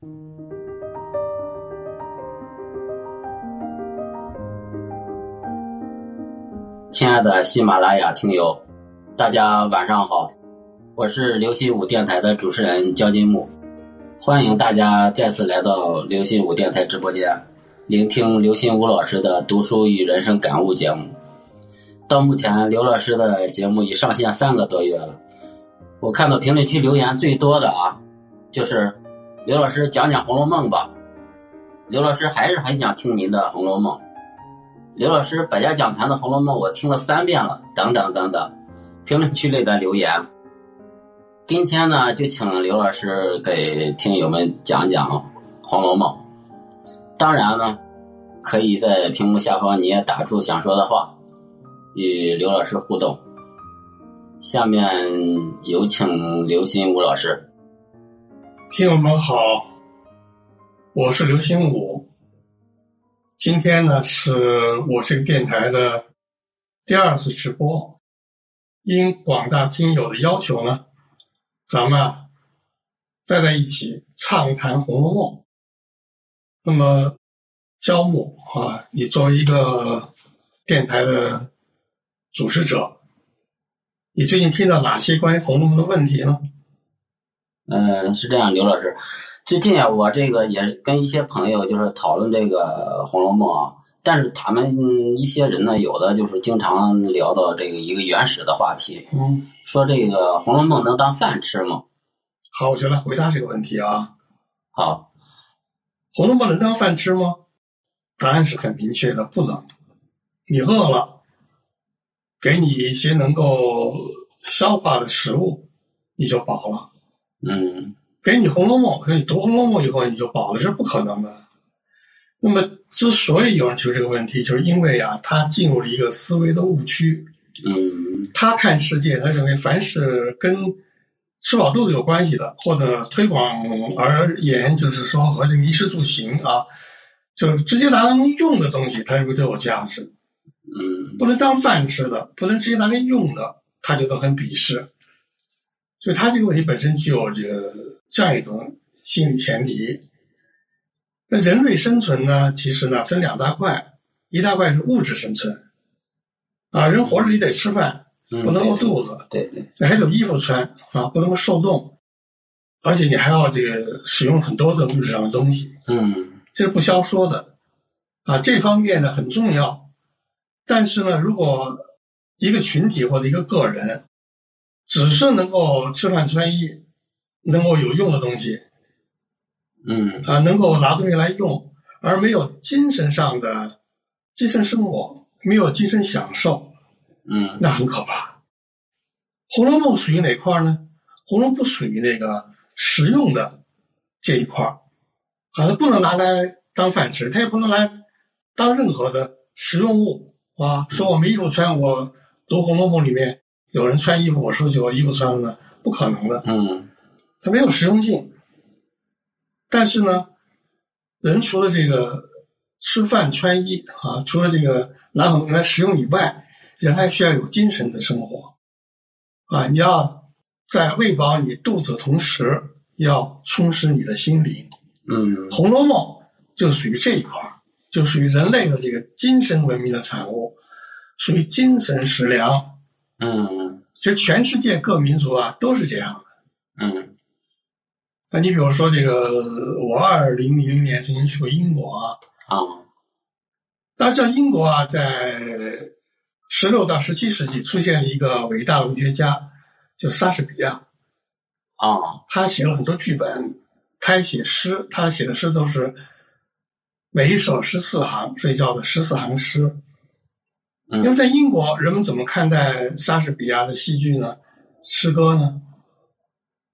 亲爱的喜马拉雅听友，大家晚上好，我是流星舞电台的主持人焦金木，欢迎大家再次来到流星舞电台直播间，聆听刘心武老师的读书与人生感悟节目。到目前，刘老师的节目已上线三个多月了，我看到评论区留言最多的啊，就是刘老师讲讲《红楼梦》吧，刘老师还是很想听您的《红楼梦》。刘老师百家讲坛的《红楼梦》，我听了三遍了，等等等等，评论区里的留言。今天呢，就请刘老师给听友们讲讲《红楼梦》。当然呢，可以在屏幕下方你也打出想说的话，与刘老师互动。下面有请刘心武老师。听友们好，我是刘心武。今天呢，是我这个电台的第二次直播。因广大听友的要求呢，咱们啊再在一起畅谈《红楼梦》。那么，焦木啊，你作为一个电台的主持者，你最近听到哪些关于《红楼梦》的问题呢？嗯，是这样，刘老师。最近啊，我这个也是跟一些朋友就是讨论这个《红楼梦》啊，但是他们一些人呢，有的就是经常聊到这个一个原始的话题，嗯，说这个《红楼梦》能当饭吃吗？好，我就来回答这个问题啊。好，《红楼梦》能当饭吃吗？答案是很明确的，不能。你饿了，给你一些能够消化的食物，你就饱了。嗯给你《红楼梦》，给你读《红楼梦》以后你就饱了，这是不可能的。那么，之所以有人提出这个问题，就是因为啊，他进入了一个思维的误区。嗯他看世界，他认为凡是跟吃饱肚子有关系的，或者推广而言，就是说和这个衣食住行啊，就是直接拿来用的东西，他认为都有价值。嗯不能当饭吃的，不能直接拿来用的，他就都很鄙视。所以他这个问题本身具有这个这样一种心理前提。那人类生存呢，其实呢分两大块，一大块是物质生存，啊，人活着你得吃饭，嗯，不能饿肚子，对对，你还得有衣服穿啊，不能够受冻，而且你还要这个使用很多的物质上的东西。嗯这是不消说的，啊，这方面呢很重要。但是呢，如果一个群体或者一个个人只是能够吃饭穿衣，能够有用的东西嗯啊，能够拿东西来用，而没有精神上的精神生活，没有精神享受，嗯那很可怕。《红楼梦》属于哪块呢？《红楼梦》不属于那个实用的这一块儿，啊，它不能拿来当饭吃，它也不能来当任何的实用物啊。说我没衣服穿，我读《红楼梦》里面有人穿衣服，我说就我衣服穿了呢，不可能的，嗯它没有实用性。但是呢，人除了这个吃饭穿衣啊，除了这个拿很多来实用以外，人还需要有精神的生活啊！你要在喂饱你肚子的同时，要充实你的心灵。嗯《红楼梦》就属于这一块儿，就属于人类的这个精神文明的产物，属于精神食粮。嗯其实全世界各民族啊都是这样的。嗯那你比如说这个，我二零零零年曾经去过英国啊，啊大家知道英国啊，在十六到十七世纪出现了一个伟大文学家，就莎士比亚。啊他写了很多剧本，他也写诗，他写的诗都是每一首十四行，所以叫做十四行诗。嗯因为在英国，人们怎么看待莎士比亚的戏剧呢？诗歌呢？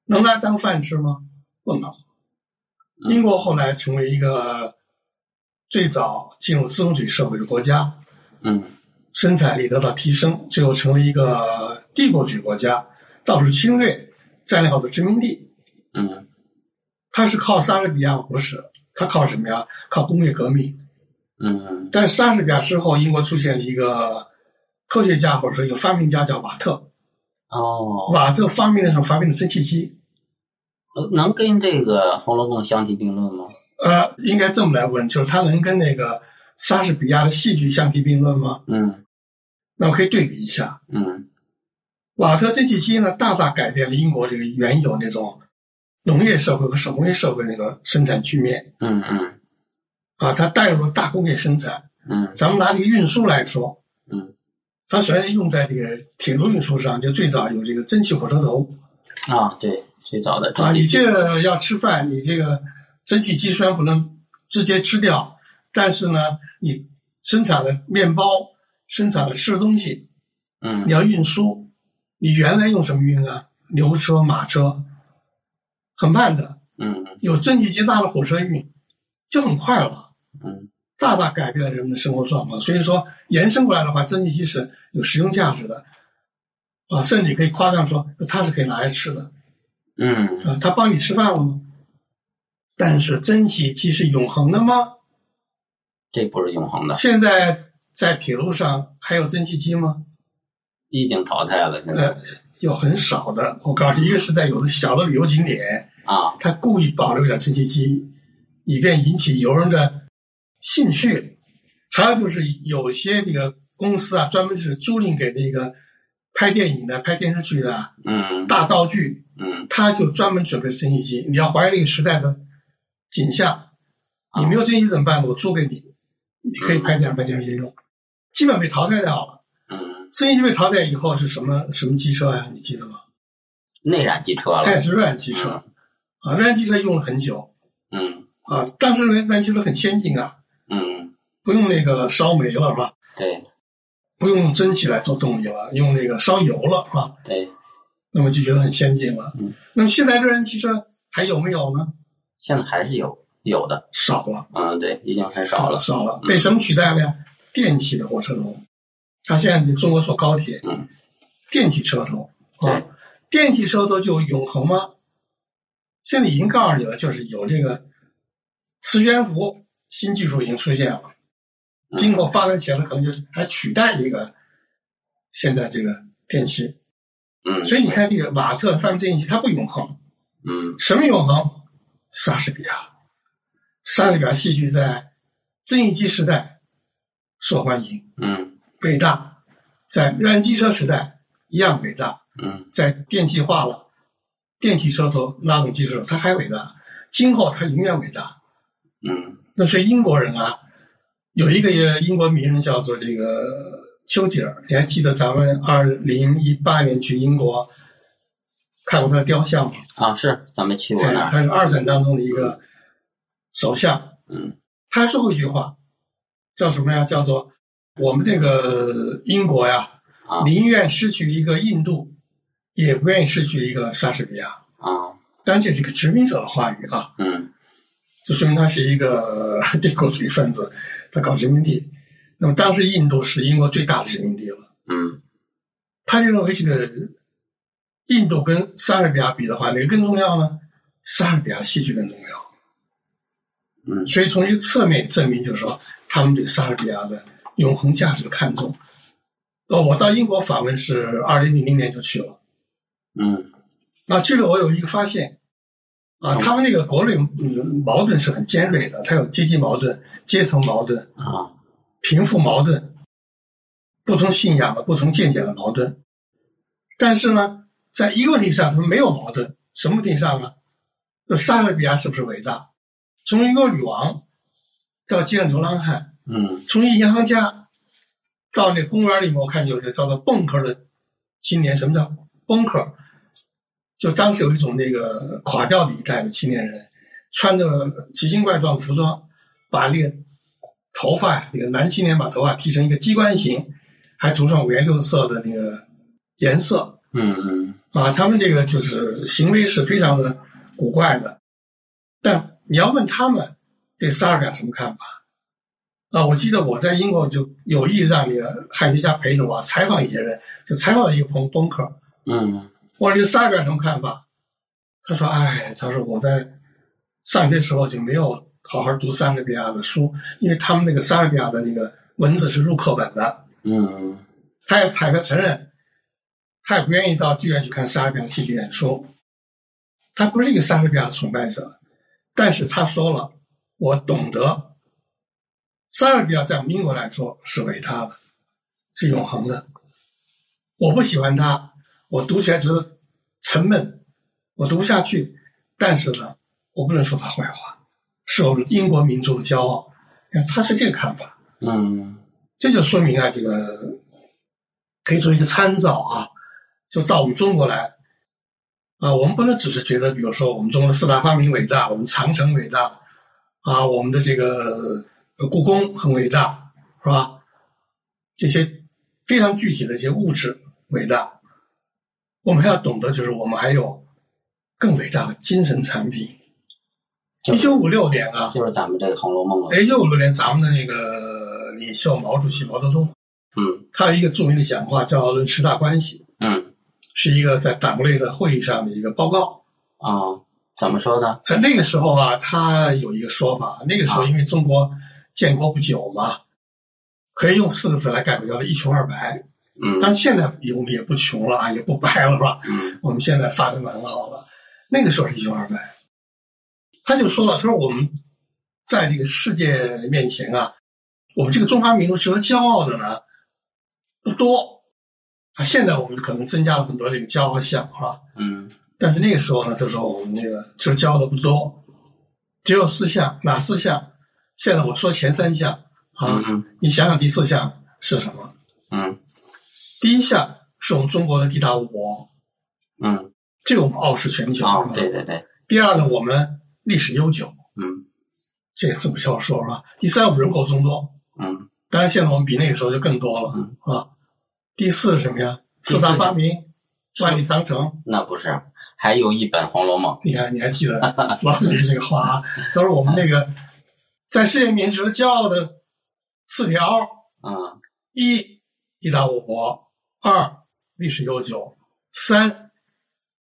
能拿来当饭吃吗？不能。嗯英国后来成为一个最早进入资本主义社会的国家，嗯生产力得到提升，最后成为一个帝国主义国家，到处侵略，占领好多殖民地。嗯他是靠莎士比亚吗？不是，它靠什么呀？靠工业革命。嗯但是莎士比亚之后，英国出现了一个科学家或者说一个发明家叫瓦特。哦瓦特发明的时候发明的蒸汽机，呃能跟这个《红楼梦》相提并论吗？呃，应该这么来问，就是它能跟那个莎士比亚的戏剧相提并论吗？嗯那我可以对比一下。嗯瓦特蒸汽机呢，大大改变了英国这个原有那种农业社会和手工业社会那个生产局面嗯嗯啊，它带入了大工业生产。嗯咱们拿这个运输来说，嗯它首先用在这个铁路运输上，就最早有这个蒸汽火车头啊，对，最早的啊，你这这个要吃饭，你这个蒸汽机虽然不能直接吃掉，但是呢，你生产的面包、生产的吃的东西，嗯你要运输，你原来用什么运啊？牛车、马车，很慢的。嗯有蒸汽机大的火车运，就很快了，嗯大大改变了人们的生活状况。所以说，延伸过来的话，蒸汽机是有实用价值的，啊，甚至你可以夸张说，它是可以拿来吃的，嗯啊，它帮你吃饭了吗？但是蒸汽机是永恒的吗？这不是永恒的，现在在铁路上还有蒸汽机吗？已经淘汰了。现呃在，有很少的。我告诉你，一个是在有的小的旅游景点，啊，他故意保留一点蒸汽机，以便引起游人的兴趣。还有就是有些这个公司啊，专门是租赁给那个拍电影的、拍电视剧的嗯大道具，嗯他就专门准备蒸汽机。你要还原那个时代的景象，你没有蒸汽机怎么办？我租给你，你可以拍电影、拍电视剧用。基本被淘汰掉了。嗯，蒸汽机被淘汰以后是什么什么机车呀？你记得吗？内燃机车了。它也是热燃机车啊，热燃机车用了很久嗯啊，当时热燃机车很先进啊，嗯，不用那个烧煤了是吧？对不用用蒸汽来做动力了，用那个烧油了是吧？对，那么就觉得很先进了。嗯，那么现在热燃汽车还有没有呢？现在还是有有的。少了，嗯，对，已经很少了。少了，嗯被什么取代了呀？电气的火车头。它现在中国坐高铁，嗯，电气车头啊对，电气车头就永恒吗？现在已经告诉你了，就是有这个磁悬浮新技术已经出现了，嗯今后发展起来，可能就是还取代这个现在这个电器。嗯所以你看这个瓦特发明蒸汽机，它不永恒，嗯什么永恒？莎士比亚，莎士比亚戏剧在蒸汽机时代受欢迎。嗯伟大，在热燃机车时代一样伟大，嗯在电气化了，电气车头、拉动机车头，它还伟大，今后它永远伟大。嗯那是英国人啊，有一个英国名人叫做这个丘吉尔，你还记得咱们二零一八年去英国看过他的雕像吗？啊，是咱们去过那他是二战当中的一个首相，嗯。他说过一句话，叫什么呀？叫做我们这个英国呀，啊。宁愿失去一个印度，也不愿意失去一个莎士比亚。啊。当然，这是一个殖民者的话语啊，嗯。这说明他是一个 帝国主义分子，他搞殖民地。那么当时印度是英国最大的殖民地了，嗯他就认为这个印度跟莎士比亚比的话，哪个更重要呢？莎士比亚戏剧更重要。嗯所以从一个侧面证明，就是说他们对莎士比亚的永恒价值的看重。哦，我到英国访问是二零零零年就去了。嗯那去了，我有一个发现，啊，嗯他们那个国内嗯矛盾是很尖锐的，它有阶级矛盾、阶层矛盾、啊贫富矛盾、不同信仰的、不同见解的矛盾。但是呢，在一个问题上，他们没有矛盾。什么问题上呢？就莎士比亚是不是伟大？从一个女王到街上流浪汉，嗯从一银行家到那公园里面，我看有一个叫做蹦克的青年。什么叫蹦克？就当时有一种那个垮掉的一代的青年人，穿着奇形怪状的服装，把那个头发，那个男青年把头发剃成一个机关形，还涂上五颜六色的那个颜色嗯嗯啊。他们这个就是行为是非常的古怪的。但你要问他们对萨尔感什么看法？啊，我记得我在英国就有意让那个汉学家陪着我采访一些人，就采访了一个朋朋克，嗯我说对萨尔感什么看法？他说：“哎，他说我在上学时候就没有好好读莎士比亚的书，因为他们那个莎士比亚的那个文字是入课本的。嗯他也坦白承认，他也不愿意到剧院去看莎士比亚的戏剧演出。他不是一个莎士比亚的崇拜者，但是他说了，我懂得莎士比亚在我们英国来说是伟大的，是永恒的。我不喜欢他，我读起来觉得沉闷，我读不下去。但是呢，我不能说他坏话，是我们英国民族的骄傲。他是这个看法。嗯这就说明啊，这个可以做一个参照啊，就到我们中国来啊，我们不能只是觉得，比如说我们中国的四大发明伟大，我们长城伟大啊，我们的这个呃故宫很伟大，是吧？这些非常具体的一些物质伟大，我们要懂得，就是我们还有更伟大的精神产品。一九五六年啊，就是咱们这个《红楼梦》啊。哎，一九五六年咱们的那个领袖毛主席毛泽东。嗯他有一个著名的讲话叫《论十大关系》，嗯是一个在党内的会议上的一个报告。啊，怎么说的？呃，那个时候啊，他有一个说法，那个时候因为中国建国不久嘛，可以用四个字来概括，叫做一穷二白。嗯但现在我们也不穷了啊，也不白了，是吧？嗯我们现在发展的很好了。那个时候是一穷二白，他就说了，他说我们在这个世界面前啊，我们这个中华民族值得骄傲的呢不多啊。现在我们可能增加了很多这个骄傲项，是吧？嗯但是那个时候呢，就说我们这个值得骄傲的不多，只有四项，哪四项？现在我说前三项啊，嗯你想想第四项是什么？嗯第一项是我们中国的地大物博，嗯这个我们傲视全球。对对对，第二呢，我们历史悠久，嗯这个字不需要说是吧？第三，我们人口众多，嗯当然现在我们比那个时候就更多了，嗯啊。第四是什么呀？四四大发明，万里长城。那不是，还有一本《红楼梦》。你看，你还记得 老许这个话啊？都是我们那个在世界面值得骄傲的四条：嗯一，地大物博；二，历史悠久；三，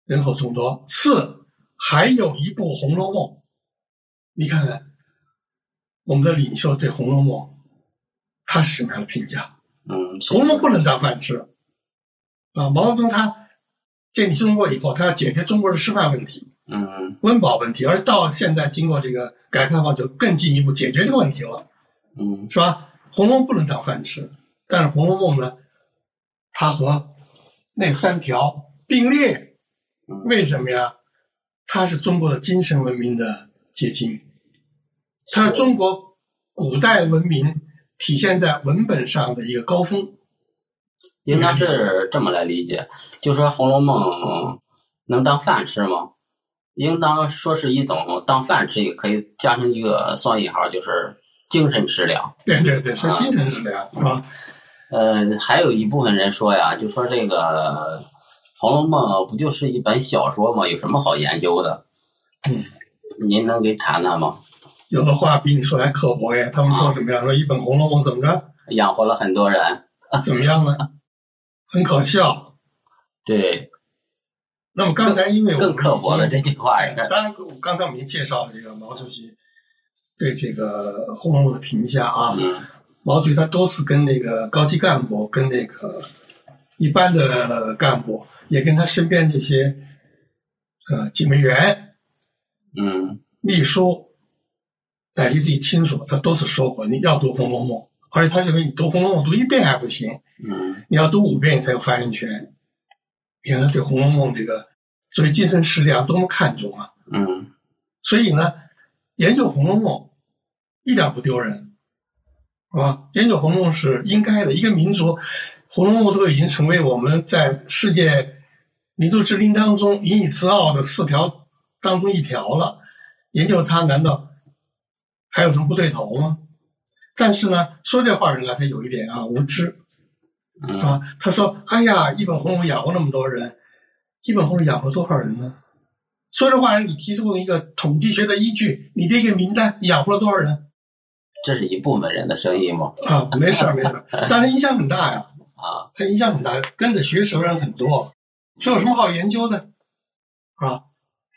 人口众多；四，还有一部《红楼梦》。你看看我们的领袖对《红楼梦》，他是什么样的评价？嗯，《红楼梦》不能当饭吃啊！毛泽东他建立新中国以后，他要解决中国的吃饭问题。嗯温饱问题，而到现在经过这个改革开放，就更进一步解决这个问题了，嗯是吧？《红楼梦》不能当饭吃，但是《红楼梦》呢，它和那三条并列，嗯为什么呀？它是中国的精神文明的结晶，它是中国古代文明体现在文本上的一个高峰。应该是这么来理解，就说《红楼梦》能当饭吃吗？应当说是一种当饭吃，也可以加上一个双引号，就是精神食粮。对对对，是精神食粮，是吧？呃，还有一部分人说呀，就说这个《红楼梦》不就是一本小说吗？有什么好研究的？嗯，您能给谈谈吗？有的话比你说的还刻薄呀。他们说什么呀？说一本《红楼梦》怎么着？养活了很多人，怎么样呢？很可笑。对，那么刚才因为我更刻薄了这句话呀当然，刚才我们已经介绍了这个毛主席对这个《红楼梦》的评价啊。嗯毛主席他多次跟那个高级干部、跟那个一般的干部，也跟他身边这些呃警卫员、嗯秘书，乃至自己亲属，他多次说过，你要读《红楼梦》，而且他认为你读《红楼梦》读一遍还不行，嗯你要读五遍你才有发言权。你看他对《红楼梦》这个作为精神食粮多么看重啊！嗯所以呢，研究《红楼梦》一点不丢人，是吧？研究《红楼梦》是应该的。一个民族，《红楼梦》都已经成为我们在世界民族之林当中引以自傲的四条当中一条了。研究它，难道还有什么不对头吗？但是呢，说这话人呢，他有一点啊无知嗯啊。他说：“哎呀，一本《红楼梦》养活那么多人，一本《红楼梦》养活多少人呢？”说这话人，你提出一个统计学的依据，你这个名单养活了多少人这是一部分人的生意吗？啊？没事儿没事儿，但是影响很大呀，啊，它影响很大，跟着学识的人很多，这有什么好研究的啊？《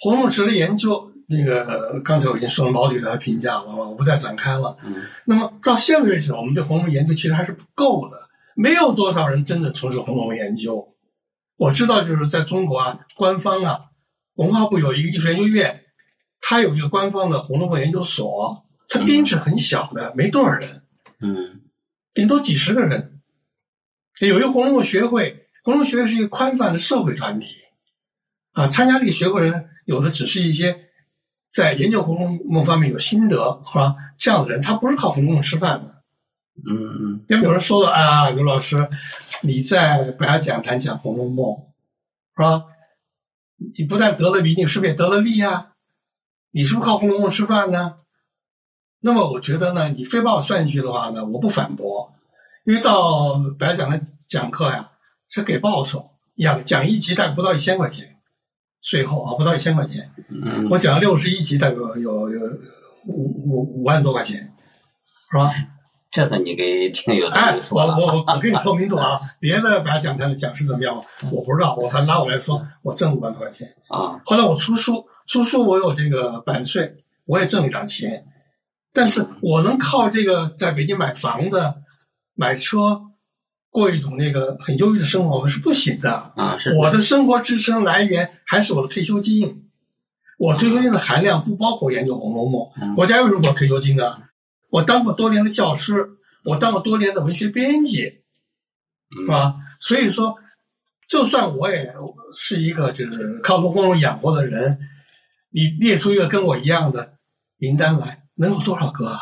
红楼梦》的研究。那个刚才我已经说了毛主席的评价了，我不再展开了。嗯那么到现在为止，我们对《红楼梦》研究其实还是不够的，没有多少人真的从事《红楼梦》研究。我知道，就是在中国啊，官方啊，文化部有一个艺术研究院，它有一个官方的《红楼梦研究所》，它编制很小的，没多少人，嗯顶多几十个人。有一个红楼梦学会，红楼梦学会是一个宽泛的社会团体，啊，参加这个学会人有的只是一些在研究红楼梦方面有心得，是吧？这样的人，他不是靠红楼梦吃饭的。嗯嗯要有人说了啊，刘老师，你在百家讲坛讲《红楼梦》，是吧？你不但得了名，你是不是也得了利啊？你是不是靠《红楼梦》吃饭呢？那么我觉得呢，你非把我算进去的话呢，我不反驳，因为到白讲的讲课呀是给报酬，讲讲一级大概不到一千块钱，税后啊不到一千块钱，嗯我讲六十一级大概有有有五五五万多块钱，是吧？这次你给听友哎都，说了，我我我 我给你透明度啊！别的百家讲坛的讲师怎么样，我不知道。我反正拿我来说，我挣五万多块钱。啊后来我出书，出书我有这个版税，我也挣了一点钱。但是我能靠这个在北京买房子、买车，过一种那个很优越的生活，我是不行的。啊是我的生活支撑来源还是我的退休金。我退休金的含量不包括研究《红楼梦》。嗯国家为什么给我退休金啊？我当过多年的教师，我当过多年的文学编辑，是嗯吧？所以说，就算我也是一个就是靠红楼梦养活的人，你列出一个跟我一样的名单来，能有多少个啊？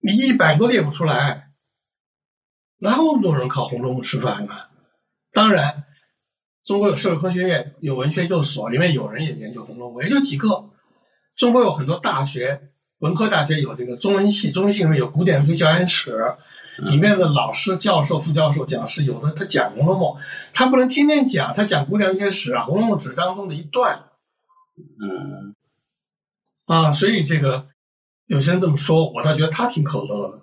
你一百个都列不出来，哪有那么多人靠《红楼梦》吃饭呢？当然，中国有社会科学院，有文学研究所，里面有人也研究《红楼梦》，也就几个。中国有很多大学，文科大学有这个中文系，中文系里面有古典文学教研室，里面的老师、教授、副教授、讲师，有的他讲《红楼梦》，他不能天天讲，他讲古典文学史啊，《红楼梦》只是当中的一段嗯啊。所以这个有些人这么说，我倒觉得他挺可乐的，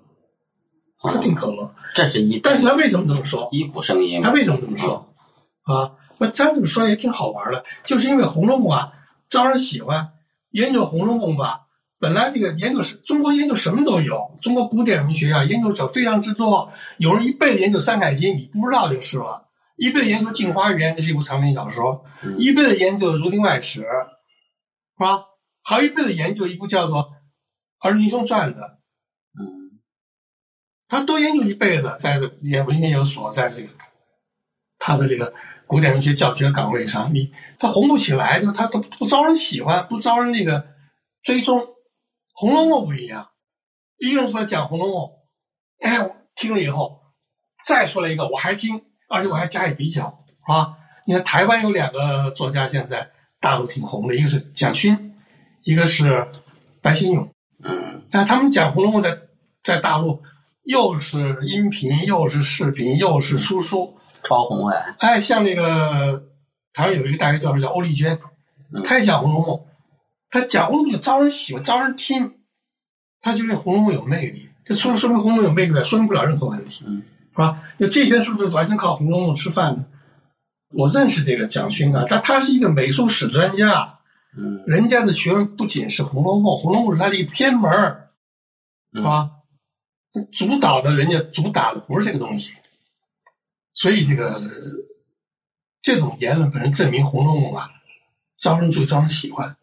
他挺可乐。这是一但是他为什么这么说？一股声音他为什么这么说？啊，那他这么说也挺好玩的，就是因为《红楼梦》啊招人喜欢，研究《红楼梦》吧，本来这个研究是中国研究什么都有，中国古典文学啊研究者非常之多，有人一辈子研究《山海经》，你不知道就是了；一辈子研究《镜花缘》，这是一部长篇小说；嗯一辈子研究《儒林外史》，是吧？还有一辈子研究一部叫做《儿女英雄传》的，嗯他多研究一辈子，在也文学研究所，在这个他的这个古典文学教学岗位上，你他红不起来，就他他不招人喜欢，不招人那个追踪。《红楼梦》不一样，一个人出来讲《红楼梦》，哎，听了以后，再说了一个，我还听，而且我还加以比较，啊，你看台湾有两个作家现在大陆挺红的，一个是蒋勋，一个是白先勇。嗯但他们讲《红楼梦》在在大陆又是音频，又是视频，又是书书。超红哎哎，像那个台湾有一个大学教授叫欧丽娟，嗯他也讲《红楼梦》，他讲《红楼梦》就招人喜欢，招人听，他就认为《红楼梦》有魅力。这说说明《红楼梦》有魅力，说明不了任何问题，嗯是吧？那这些人是不是完全靠《红楼梦》吃饭呢？我认识这个蒋勋啊，他他是一个美术史专家，嗯人家的学问不仅是《红楼梦》，《红楼梦》是他的一个偏门儿。是嗯吧？主导的人家主打的不是这个东西，所以这个这种言论本身证明《红楼梦》啊，招人注意，招人喜欢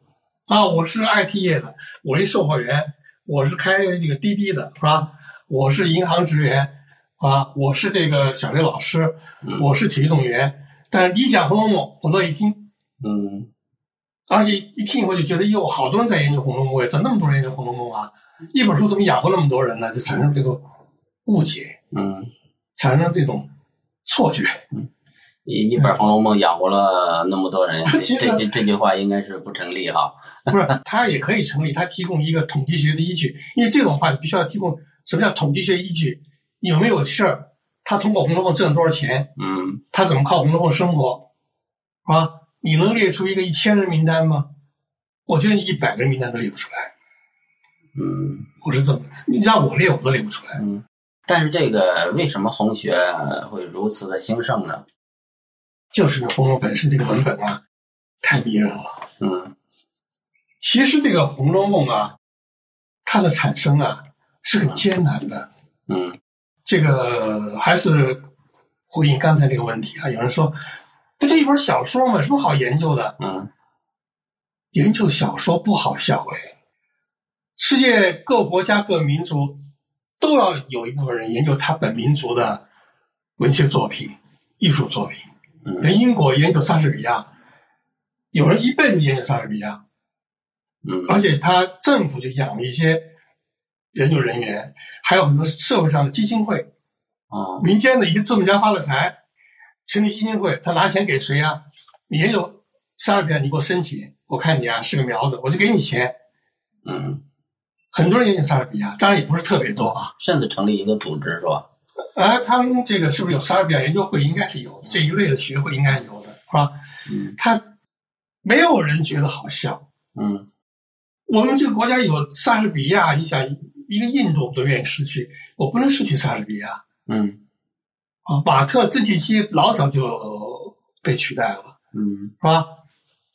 啊！我是 IT 业的，我是售货员，我是开这个滴滴的，是吧？我是银行职员啊，我是这个小学老师，嗯我是体育运动员。但是你讲《红楼梦》，我乐意听，嗯而且一听以后就觉得，哟，好多人在研究《红楼梦》，呀，怎么那么多人研究《红楼梦》啊？一本书怎么养活那么多人呢？就产生这个误解，嗯，产生这种错觉。一一本《红楼梦》养活了那么多人，这其这这这句话应该是不成立哈。不是，它也可以成立，它提供一个统计学的依据，因为这种话你必须要提供什么叫统计学依据？有没有事儿？他通过《红楼梦》挣了多少钱？嗯他怎么靠《红楼梦》生活？是吧？你能列出一个一千人名单吗？我觉得你一百个人名单都列不出来。嗯我是这么，你让我列我都列不出来。嗯，但是这个为什么红学会如此的兴盛呢？就是《红楼梦》本身这个文本啊，太迷人了。嗯其实这个《红楼梦》啊，它的产生啊是很艰难的。嗯这个还是回应刚才这个问题啊，有人说，不就一本小说吗？有什么好研究的？嗯研究小说不好笑哎。世界各国家各民族都要有一部分人研究他本民族的文学作品、艺术作品。嗯人英国研究莎士比亚，有人一辈子研究莎士比亚，嗯而且他政府就养了一些研究人员，还有很多社会上的基金会，啊民间的一个资本家发了财，成立基金会，他拿钱给谁呀、你研究莎士比亚，你给我申请，我看你啊是个苗子，我就给你钱。嗯，很多人研究莎士比亚，当然也不是特别多啊。甚至成立一个组织是吧？啊，他们这个是不是有莎士比亚研究会？应该是有这一类的学会，应该是有的，是吧？嗯他没有人觉得好笑。嗯我们这个国家有莎士比亚，你想一个印度都愿意失去，我不能失去莎士比亚嗯啊！马克自体期老早就被取代了，嗯是吧？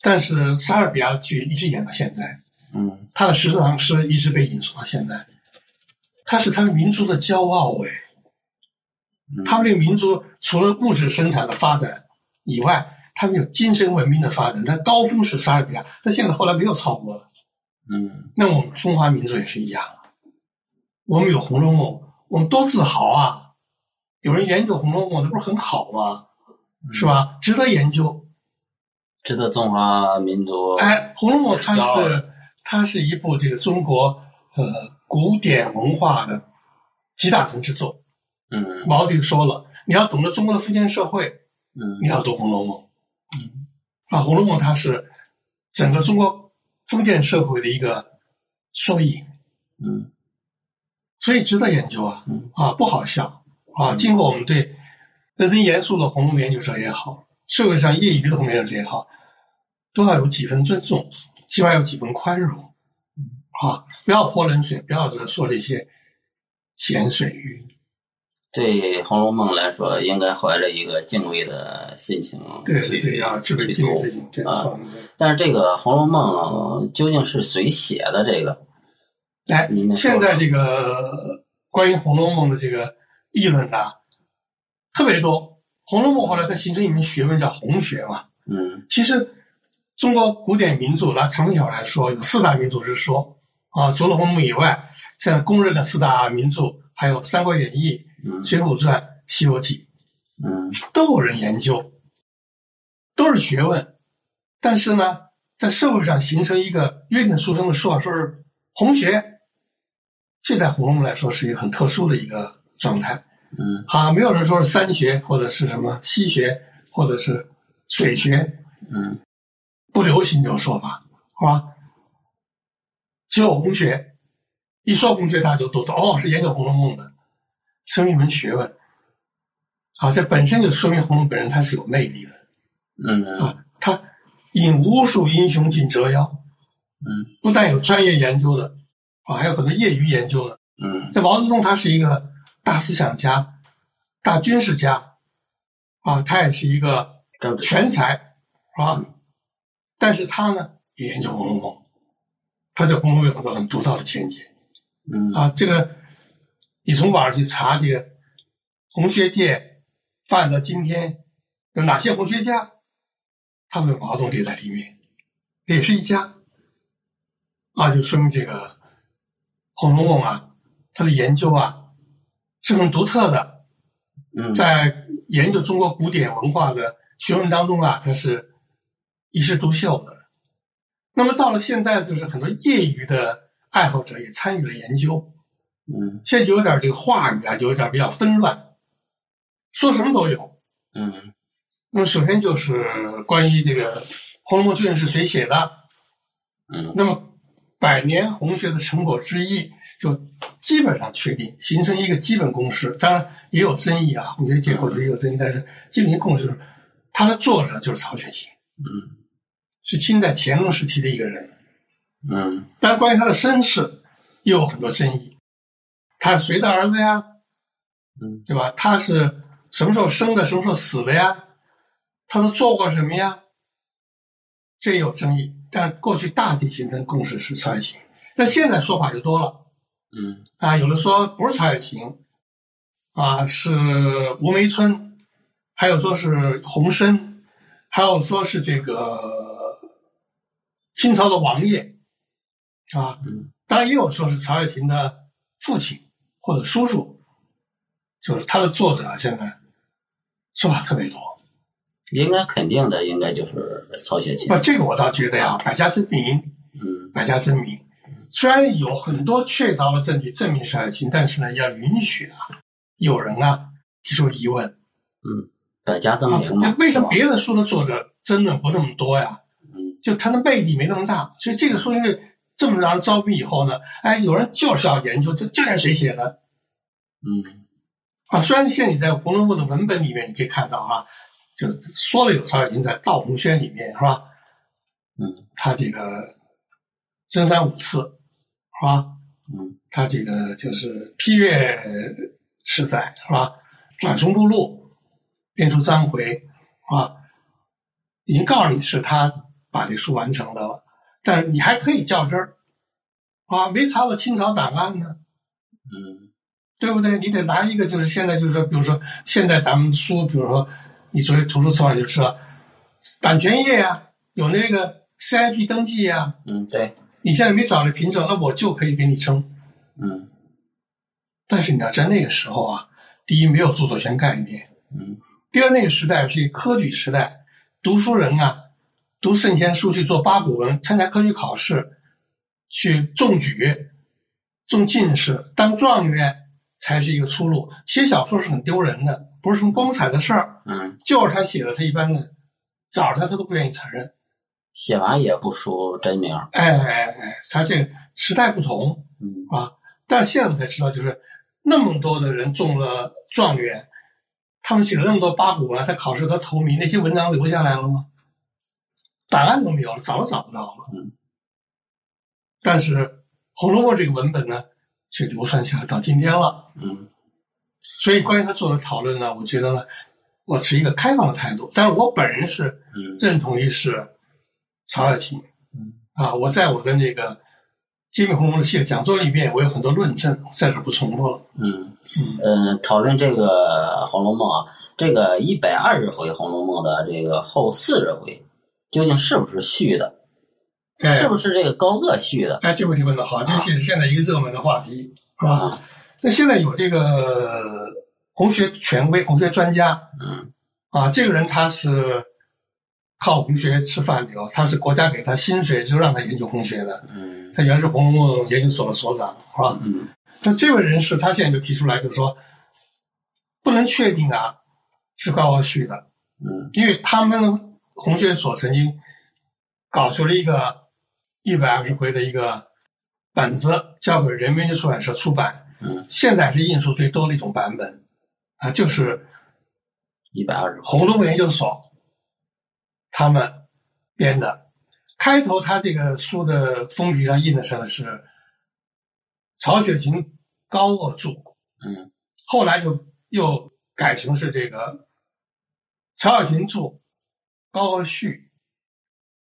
但是莎士比亚剧一直演到现在，嗯他的十四行诗一直被引述到现在，他是他们民族的骄傲哎。嗯，他们这个民族除了物质生产的发展以外，他们有精神文明的发展。但高峰是莎士比亚，但现在后来没有超过了。嗯那我们中华民族也是一样，我们有《红楼梦》，我们多自豪啊！有人研究《红楼梦》，那不是很好吗？是吧？值得研究。值得中华民族哎，《红楼梦》它是它是一部这个中国呃古典文化的集大成之作。嗯毛主席说了，你要懂得中国的封建社会，嗯你要读《红楼梦》。嗯啊，《红楼梦》它是整个中国封建社会的一个缩影，嗯所以值得研究啊。嗯啊，不好笑啊！经过我们对认真严肃的红楼梦研究者也好，社会上业余的红楼梦研究者也好，都要有几分尊重，起码有几分宽容啊！不要泼冷水，不要说这些咸水鱼。对《红楼梦》来说，应该怀着一个敬畏的心情对去对，要智慧去读敬畏之心，这样啊。但是这个《红楼梦》究竟是谁写的？这个哎现在这个关于《红楼梦》的这个议论呐，特别多。《红楼梦》后来它形成一门学问叫红学嘛。嗯其实中国古典名著拿长小来说，有四大名著之说啊，除了《红楼梦》以外，现在公认的四大名著还有《三国演义》嗯《水浒传》《西游记嗯》，都有人研究，都是学问。但是呢，在社会上形成一个约定俗成的说法，说是红学，这在《红楼梦》来说是一个很特殊的一个状态。嗯啊，没有人说是三学或者是什么西学或者是水学，嗯不流行这种说法，好吧？只有红学，一说红学，大家就都知道哦，是研究《红楼梦》的，成为一门学问。啊，这本身就说明红楼梦本人它是有魅力的嗯啊，它引无数英雄进折腰，嗯不但有专业研究的啊，还有很多业余研究的。嗯这毛泽东他是一个大思想家、大军事家，啊，他也是一个全才，啊，但是他呢也研究《红楼梦》，他对《红楼梦》有很多很独到的见解嗯啊。这个你从网上去查这个红学界发展到今天有哪些红学家，他们有毛泽东列在里面，也是一家啊，就说明这个《红楼梦》啊，它的研究啊是很独特的。嗯在研究中国古典文化的学问当中啊，它是一枝独秀的。那么到了现在，就是很多业余的爱好者也参与了研究，嗯现在就有点这个话语啊，就有点比较纷乱，说什么都有。嗯那么首先就是关于这个《红楼梦》究竟是谁写的，嗯那么百年红学的成果之一，就基本上确定，形成一个基本共识。当然也有争议啊，红学界过去也有争议，但是基本共识就是，它的作者就是曹雪芹，嗯是清代乾隆时期的一个人。嗯当然，关于他的身世又有很多争议，他是谁的儿子呀？嗯对吧？他是什么时候生的？什么时候死的呀？他都做过什么呀？这也有争议。但过去大体形成共识是曹雪芹，但现在说法就多了嗯啊，有的说不是曹雪芹，啊是吴梅村，还有说是洪深，还有说是这个清朝的王爷啊，嗯当然也有说是曹雪芹的父亲或者叔叔，就是他的作者啊，现在说法特别多。应该肯定的，应该就是曹雪芹不，。这个我倒觉得呀，百家争鸣，嗯百家争鸣。虽然有很多确凿的证据证明是爱情，但是呢，要允许啊，有人啊提出疑问。嗯，百家争鸣啊嘛。为什么别的书的作者争论不那么多呀？嗯就他的魅力没那么大，所以这个书因为这么让人招逼以后呢，哎，有人就是要研究，这这人谁写的嗯啊？虽然现在你在《红楼梦》的文本里面你可以看到啊，就说了有曹雪芹在《道红轩》里面是吧？嗯他这个真三五次是吧？嗯他这个就是批阅十载是吧？转送录录，编出章回是吧？已经告诉你是他把这书完成的了，但是你还可以较真儿啊，没查到清朝档案呢，嗯对不对？你得拿一个就是现在就是说，比如说现在咱们书，比如说你作为图书策划就是了，版权页呀、有那个 CIP 登记呀、嗯，对，你现在没找着凭证，那我就可以给你争。嗯但是你要在那个时候啊，第一没有著作权概念，嗯第二那个时代是一个科举时代，读书人啊，读圣贤书去做八股文，参加科举考试，去中举、中进士、当状元才是一个出路。写小说是很丢人的，不是什么光彩的事儿。嗯，就是他写的，他一般的找他他都不愿意承认。写完也不输真名。哎哎哎，他这个时代不同，嗯啊，但是现在我才知道，就是那么多的人中了状元，他们写了那么多八股文，在考试他头名，那些文章留下来了吗？档案都没有了，找都找不到了。嗯，但是《红楼梦》这个文本呢，却流传下来到今天了。嗯所以关于他做的讨论呢，我觉得呢，我持一个开放的态度。但是我本人是嗯认同于是曹雪芹。嗯啊，我在我的那个《揭秘红楼梦》系列讲座里面，我有很多论证，在这不重复了。嗯嗯呃，讨论这个《红楼梦》啊，这个一百二十回《红楼梦》的这个后四十回，究竟是不是续的？哎是不是这个高鹗续的？哎，这个问题问的好，这是现在一个热门的话题，是吧？啊，那现在有这个红学权威、红学专家嗯啊，这个人他是靠红学吃饭的哦，他是国家给他薪水就让他研究红学的，嗯。他原是红楼梦研究所的所长，是吧？嗯。那这位人士他现在就提出来，就是说不能确定啊是高鹗续的，嗯。因为他们红学所曾经搞出了一个一百二十回的一个本子，交给人民的出版社出版，嗯，现在是印数最多的一种版本，啊，就是一百二十。红楼梦研究所他们编的。开头他这个书的封皮上印的上是曹雪芹高鹗著，嗯后来就又改成是这个曹雪芹著，高鹗续。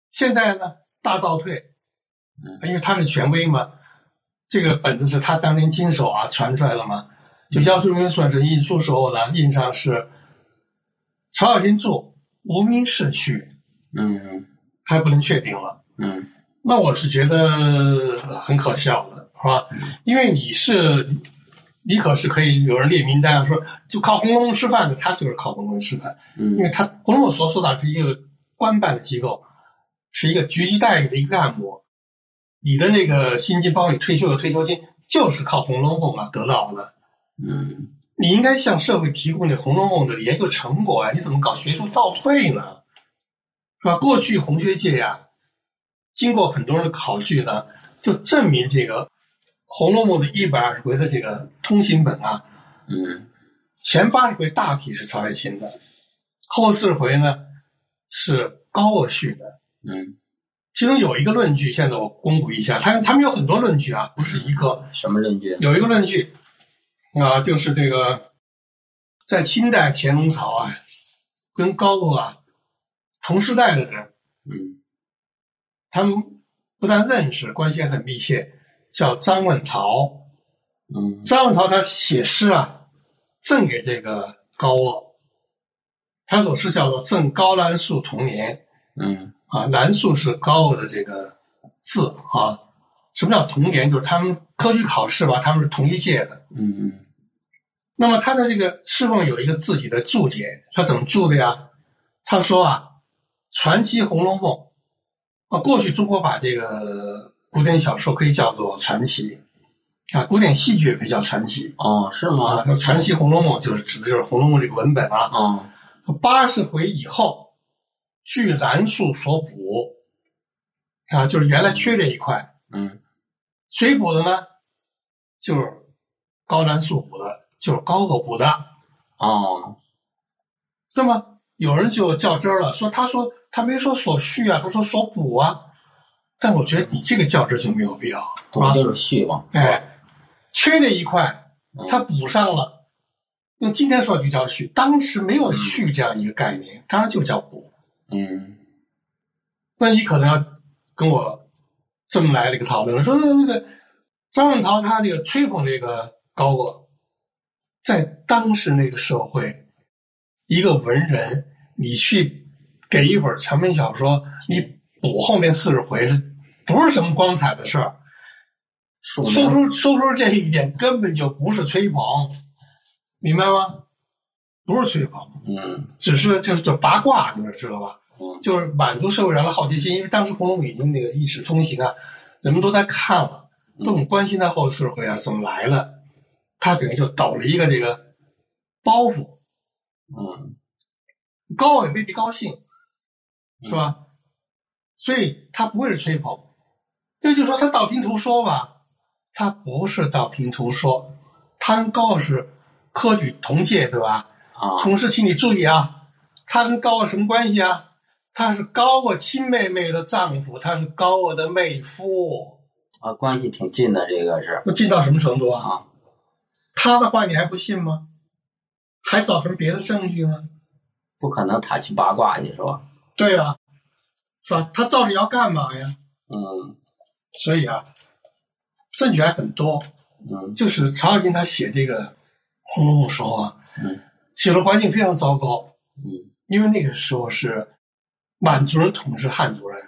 现在呢大倒退，嗯因为他是权威嘛，这个本子是他当年经手啊传出来了嘛，就姚树明算是印书时候呢印上是曹雪芹著，无名氏去，嗯。还不能确定了。嗯。那我是觉得很可笑的，是吧？因为你是，你可是可以有人列名单啊，说就靠《红楼梦》吃饭的，他就是靠《红楼梦》吃饭，嗯。因为嗯他《红楼梦》所属的是一个官办的机构，是一个局级待遇的一个干部，你的那个薪金，包括你退休的退休金，就是靠《红楼梦》啊得到的。嗯你应该向社会提供那《红楼梦》的研究成果啊、你怎么搞学术倒退呢？是吧？过去红学界呀、经过很多人的考据呢，就证明这个《红楼梦》的一百二十回的这个通行本啊，嗯前八十回大体是曹雪芹的，后四十回呢是高鹗续的。嗯，其中有一个论据，现在我公布一下，他他们有很多论据啊，不是一个。什么论据？有一个论据啊，就是这个在清代乾隆朝啊，跟高鹗啊同时代的人，嗯他们不但认识，关系还很密切，叫张问陶。嗯张问陶他写诗啊，赠给这个高鹗，他首诗叫做《赠高兰树童年》嗯啊，兰树是高鹗的这个字啊。什么叫同年？就是他们科举考试吧，他们是同一届的。嗯嗯那么他的这个侍奉有一个自己的注解，他怎么注的呀？他说啊，传奇《红楼梦》啊，过去中国把这个古典小说可以叫做传奇啊，古典戏剧也可以叫传奇哦，是啊。吗？说传奇《红楼梦》就是指的就是《红楼梦》这个文本啊。哦，八十回以后，据兰述所补啊，就是原来缺这一块，嗯谁补的呢？就是高兰素补的，就是高额补的。哦，那么有人就较真儿了，说他说他没说所续啊，他说所补啊。但我觉得你这个较真儿就没有必要，补？就是续嘛。哎，缺这一块，嗯他补上了。用今天说就叫续，当时没有续这样一个概念，当然就叫补。嗯那你可能要跟我这么来这个讨论，说那个张文涛他这个吹捧这个高鹗，在当时那个社会，一个文人，你去给一本长篇小说，你补后面四十回是不是什么光彩的事儿？署说名出说出这一点，根本就不是吹捧，明白吗？不是吹捧，嗯只是就是就八卦，你们知道吧？嗯就是满足社会上的好奇心，因为当时《红楼梦》已经那个一纸风行啊，人们都在看了，都很关心他后四十回啊怎么来了，他等于就抖了一个这个包袱，嗯高也未必高兴，是吧？所以他不会是吹捧，这就说他道听途说吧，他不是道听途说，他跟高鹗是科举同届，对吧？啊同时，请你注意啊，他跟高鹗什么关系啊？他是高鹗亲妹妹的丈夫，他是高鹗的妹夫，啊，关系挺近的，这个是那近到什么程度啊？啊。他的话你还不信吗？还找什么别的证据呢？不可能他去八卦去是吧？对啊，是吧？他到底要干嘛呀？嗯所以啊，证据还很多。嗯就是曹雪芹他写这个《红楼梦》时候啊，嗯写的环境非常糟糕，嗯因为那个时候是满族人统治汉族人，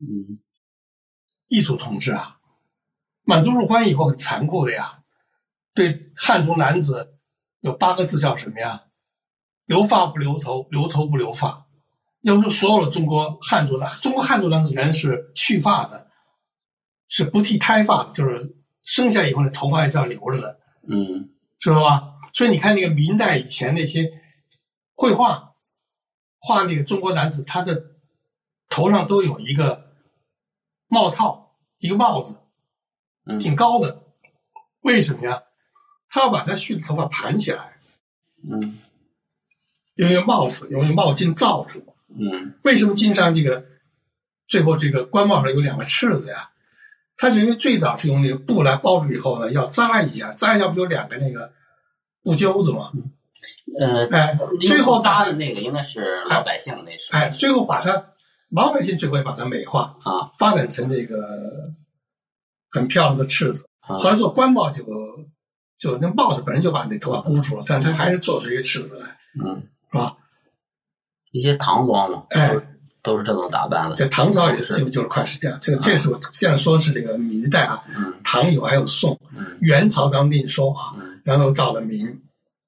嗯异族统治啊。满族入关以后很残酷的呀，对汉族男子有八个字叫什么呀？留发不留头，留头不留发。要求所有的中国汉族的中国汉族男子原来是去发的，是不剃胎发的，就是生下以后的头发也是要留着的。嗯知道吧？所以你看那个明代以前那些绘画，画那个中国男子，他的头上都有一个帽套，一个帽子，嗯挺高的。为什么呀？他要把他蓄的头发盘起来，嗯用一个帽子，用一个帽巾罩住。嗯为什么金上这个最后这个官帽上有两个翅子呀？他就因为最早是用那个布来包住以后呢，要扎一下，扎一下不就有两个那个布揪子吗？呃，哎，最后扎的那个应该是老百姓，那是哎，最后把它老百姓最后也把它美化，啊发展成这个很漂亮的翅子。啊后来做官帽就就那帽子本身就把那头发箍住了，但是它还是做出一个尺子来，嗯，是吧？一些唐装嘛，哎都是这种打扮的。在唐朝也是基本就是快是这样。这个这是我现在说的是这个明代啊，嗯唐有还有宋，嗯元朝咱们另说啊，嗯然后到了明，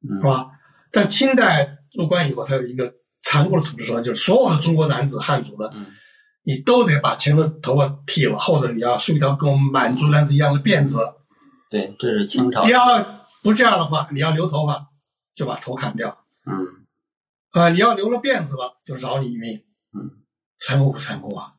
嗯是吧？但清代入关以后，它有一个残酷的统治手段，就是所有的中国男子汉族的，嗯你都得把前头头发剃了，后头你要梳一条跟我们满族男子一样的辫子。对，这是清朝你。要不这样的话，你要留头发，就把头砍掉嗯啊！你要留了辫子了，就饶你一命。嗯，残酷不残酷啊？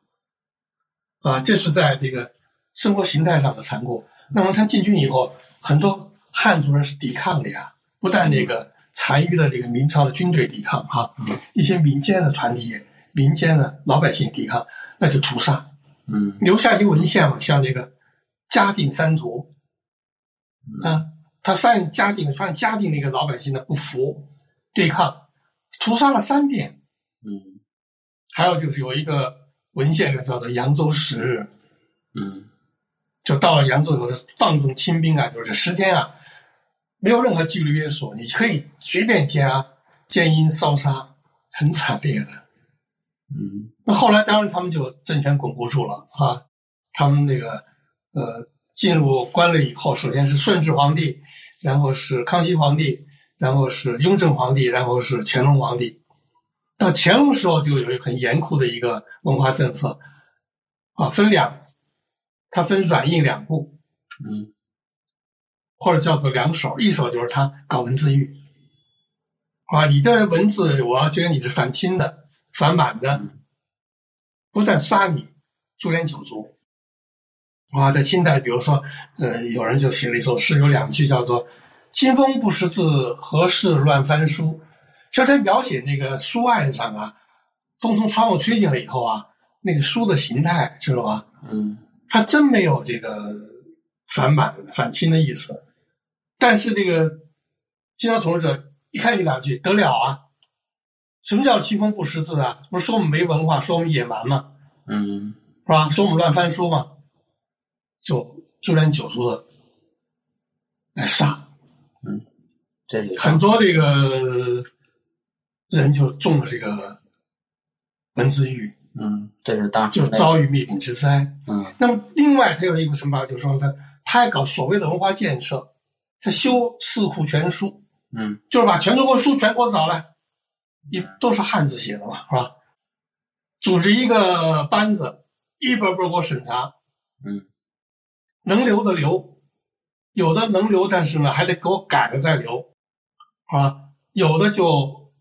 啊，这是在这个生活形态上的残酷。那么他进军以后，很多汉族人是抵抗的呀，不但那个残余的这个明朝的军队抵抗啊，嗯一些民间的团体、民间的老百姓抵抗，那就屠杀。嗯留下一些文献嘛，像这个嘉定三屠，啊，他上嘉定，发现嘉定那个老百姓呢不服，对抗，屠杀了三遍。嗯还有就是有一个文献叫做扬州十日，嗯就到了扬州以后，放纵清兵啊，就是十天啊，没有任何纪律约束，你可以随便奸啊，奸淫烧杀，很惨烈的。嗯那后来当然他们就政权巩固住了啊，他们那个呃进入关了以后，首先是顺治皇帝，然后是康熙皇帝，然后是雍正皇帝，然后是乾隆皇帝。到乾隆时候就有一个很严酷的一个文化政策，啊，分两，它分软硬两部，嗯或者叫做两手，一手就是他搞文字狱，啊，你这文字我要觉得你是反清的、反满的，不但杀你，株连九族。啊，在清代，比如说，呃，有人就写了一首诗，有两句叫做“清风不识字，何事乱翻书”。其实他描写那个书案上啊，风从窗户吹进来以后啊，那个书的形态，知道吧？嗯他真没有这个反满反清的意思，但是这个清朝统治者一看这两句得了啊！什么叫清风不识字啊？不是说我们没文化，说我们野蛮吗？嗯是吧？说我们乱翻书吗？就株连九族的来杀，嗯这是很多这个人就中了这个文字狱，嗯，这是当时就遭遇灭顶之灾。嗯那么，另外他有一个什么？就是说他他还搞所谓的文化建设，他修四库全书，嗯就是把全中国书全给我找来，一都是汉字写的嘛，是吧？组织一个班子，一本本给我审查，嗯能留的留，有的能留，但是呢还得给我改了再留，啊，有的就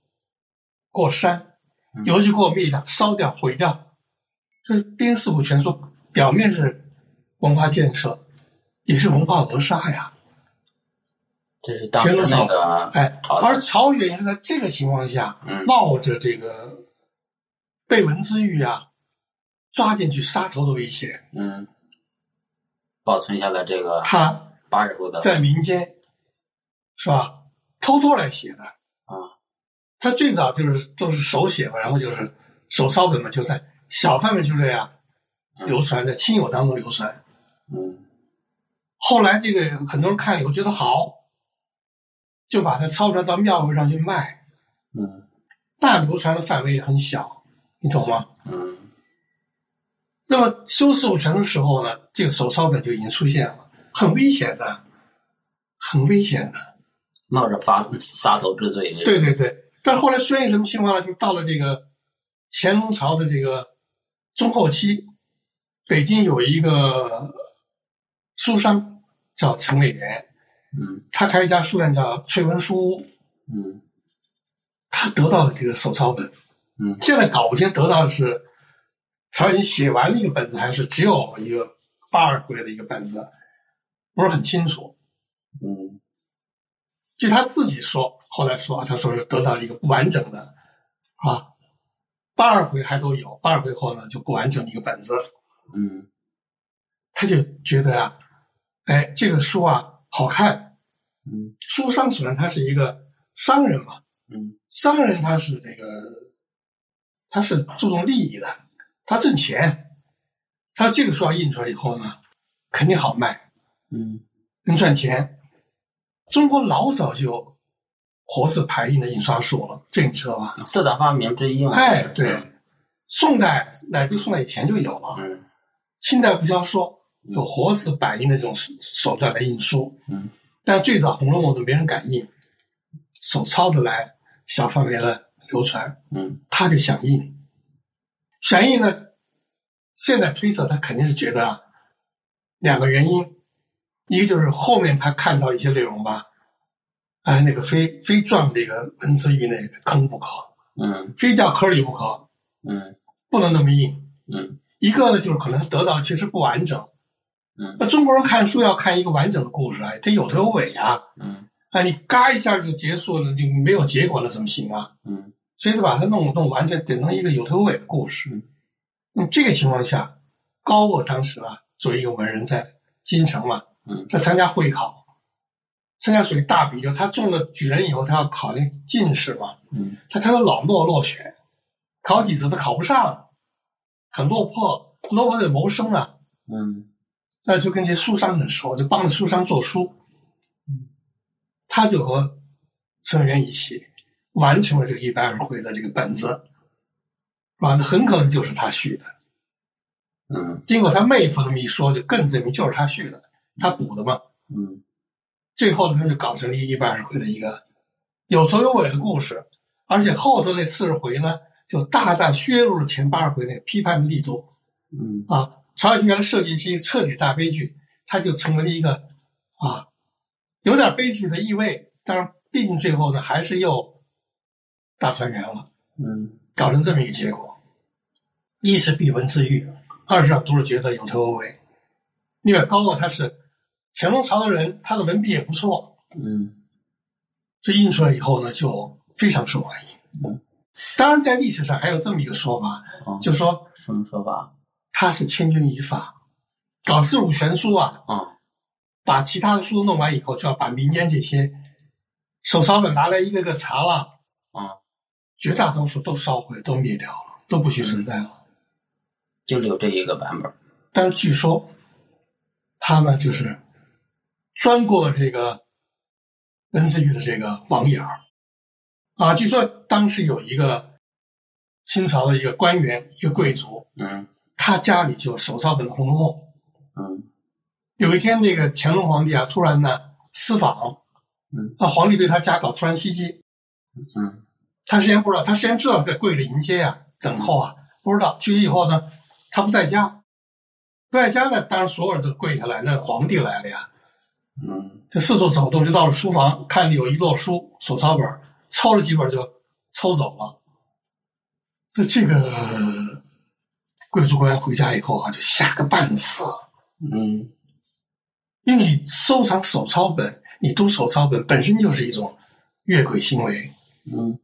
给我删，嗯有的就给我灭掉、烧掉、毁掉。这兵四库全书，表面是文化建设，也是文化扼杀呀。这是当时那个哎，而曹雪也是在这个情况下，嗯冒着这个被文字狱啊抓进去杀头的危险，嗯保存下来这个他八十后的在民间是吧，偷偷来写的啊。他最早就是都是手写嘛，然后就是手抄本嘛，就在小范围之内啊嗯流传，在亲友当中流传。嗯后来这个很多人看了以后觉得好，就把它抄出来到庙会上去卖，嗯大流传的范围也很小，你懂吗？嗯那么修四库全的时候呢，这个手抄本就已经出现了，很危险的，很危险的。冒着发杀头之罪，对对对，但后来出现什么情况呢？就是到了这个乾隆朝的这个中后期，北京有一个书商叫陈伟元，嗯他开一家书店叫翠文书屋，嗯他得到了这个手抄本。嗯现在搞不清得到的是曹云写完的一个本子，还是只有一个八二回的一个本子，不是很清楚。嗯。据他自己说，后来说，他说是得到了一个不完整的，啊，八二回还都有，八二回后呢就不完整的一个本子，嗯。他就觉得啊，哎，这个书啊好看，嗯。书商虽然他是一个商人嘛，嗯。商人他是这个，他是注重利益的，他挣钱，他这个书要印出来以后呢，肯定好卖，嗯能赚钱。中国老早就有活字排印的印刷术了，这你知道吧？四大发明之一嘛。哎，对，宋代乃至宋代以前就有了，嗯清代不消说，有活字版印的这种手手段来印书，嗯但最早《红楼梦》都没人敢印，手抄的来小范围的流传，嗯他就想印，想印呢，现在推测他肯定是觉得啊，两个原因，一个就是后面他看到一些内容吧，哎，那个非非撞这个文字狱那个坑不可，嗯非掉坑里不可，嗯不能那么硬。嗯一个呢，就是可能他得到的其实不完整。嗯那中国人看书要看一个完整的故事啊，得有头有尾啊。嗯啊，你嘎一下就结束了，就没有结果了，怎么行啊？嗯所以就把它弄弄完全，整成一个有头有尾的故事。那么这个情况下，高鹗当时啊，作为一个文人，在京城嘛，嗯在参加会考，参加属于大比，就他中了举人以后，他要考那进士嘛，嗯他看到老落落选，考几次他考不上，很落魄，落魄得谋生啊，嗯那就跟这书商很熟，就帮着书商做书。他就和陈伟元一起完成了这个一百二十回的这个本子，是吧？那很可能就是他续的。嗯经过他妹夫这么一说，就更证明就是他续的，他补的嘛。嗯最后他就搞成了一百二十回的一个有头有尾的故事，而且后头那四十回呢，就大大削弱了前八十回那个批判的力度嗯啊。曹雪芹原来设计是一个彻底大悲剧，他就成为了一个啊有点悲剧的意味，但是毕竟最后呢还是又大团圆了。嗯搞成这么一个结果，一是闭文自喻，二是让读者觉得有头有尾。另外高傲他是乾隆朝的人，他的文笔也不错，嗯这印出来以后呢，就非常受欢迎。嗯当然，在历史上还有这么一个说法，哦，就说什么说法？他是千钧一发，搞四五全书啊，啊把其他的书都弄完以后，就要把民间这些手抄本拿来一个个查了，啊，绝大多数都烧毁，都灭掉了，都不许存在了。就是有这一个版本。但是据说他呢，就是钻过了这个文字狱的这个网眼儿啊。据说当时有一个清朝的一个官员，一个贵族，嗯他家里就手抄本《红楼梦》。嗯有一天，那个乾隆皇帝啊，突然呢私访，嗯啊，皇帝对他家搞突然袭击，嗯他事先不知道，他事先知道在柜里迎接啊、等候啊，不知道。去以后呢，他不在家，不在家呢，当然所有人都跪下来，那皇帝来了呀，嗯这四处走动，就到了书房，看有一摞书手抄本，抄了几本就抽走了。这这个贵族官员回家以后啊，就吓个半死，嗯因为你收藏手抄本，你读手抄本本身就是一种越轨行为，嗯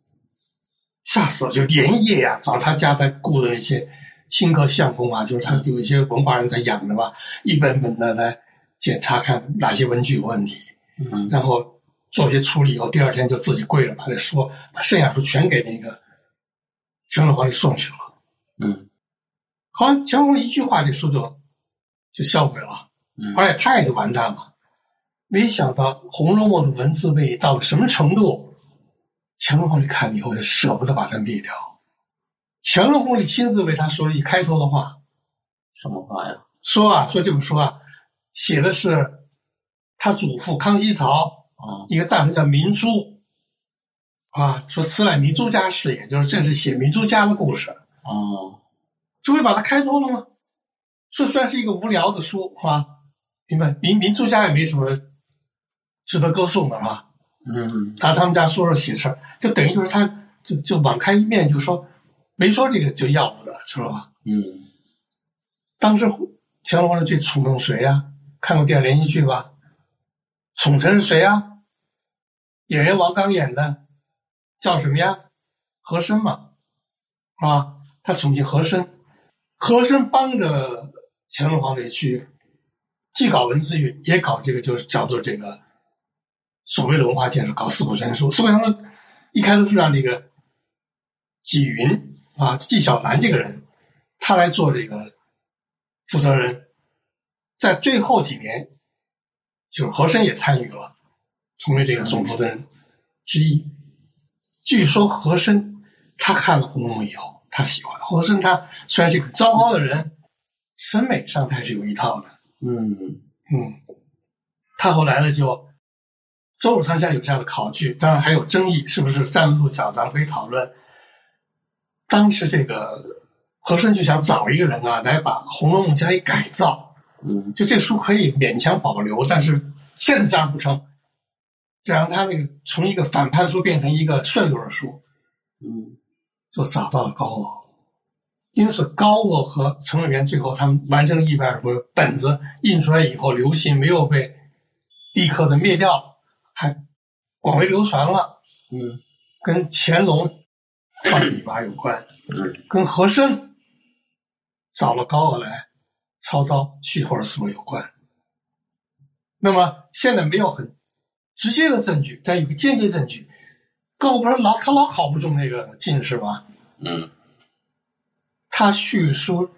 吓死了，就连夜呀、找他家在雇的那些清客相公啊，就是他有一些文化人在养着吧，一本本的来检查看哪些文具有问题，嗯然后做些处理以后，第二天就自己跪了，把这书把剩下书全给那个乾隆皇帝送去了。嗯好像乾隆一句话，这书就就销毁了，嗯而且他也就完蛋了。没想到《红楼梦》的文字魅力到了什么程度，乾隆皇帝看了以后就舍不得把它灭掉。乾隆皇帝亲自为他说了一开头的话，什么话呀？说啊，说这本书啊，写的是他祖父康熙朝啊一个大臣叫明珠，啊，说此乃明珠家事也，就是正是写明珠家的故事，啊这不是把它开脱了吗？这算是一个无聊的书，是吧？明白？明明珠家也没什么值得歌颂的，是吧？嗯拿他们家说说喜事儿，就等于就是他就就网开一面，就说没说这个就要不得，知道吧？嗯当时乾隆皇帝最宠用谁呀、看过电视连续剧吧？宠臣是谁呀、演员王刚演的，叫什么呀？和珅嘛，是吧？他宠幸和珅，和珅帮着乾隆皇帝去，既搞文字狱，也搞这个，就是叫做这个所谓的文化建设，搞四库全书。四库全书一开始是让这个纪云啊，纪晓岚这个人，他来做这个负责人，在最后几年，就是和珅也参与了，成为这个总负责人之一。据说和珅他看了《红楼梦》以后，他喜欢和珅。他虽然是个糟糕的人，审美上他还是有一套的。嗯嗯，他后来呢就周汝昌现在有这样的考据，当然还有争议，是不是站不住脚，咱们可以讨论。当时这个和珅就想找一个人啊，来把《红楼梦》加以改造，嗯就这书可以勉强保留，但是现在这样不成，就让他那个从一个反叛书变成一个顺流的书，嗯就找到了高鹗。因此，高鹗和程咬金最后他们完成了一百二十本子印出来以后，流行没有被立刻的灭掉，还广为流传了，嗯跟乾隆换笔法有关，嗯跟和珅找了高鹗来操刀续后的思路有关。那么现在没有很直接的证据，但有个间接证据。高鹗老他老考不中那个进士吧？嗯他续书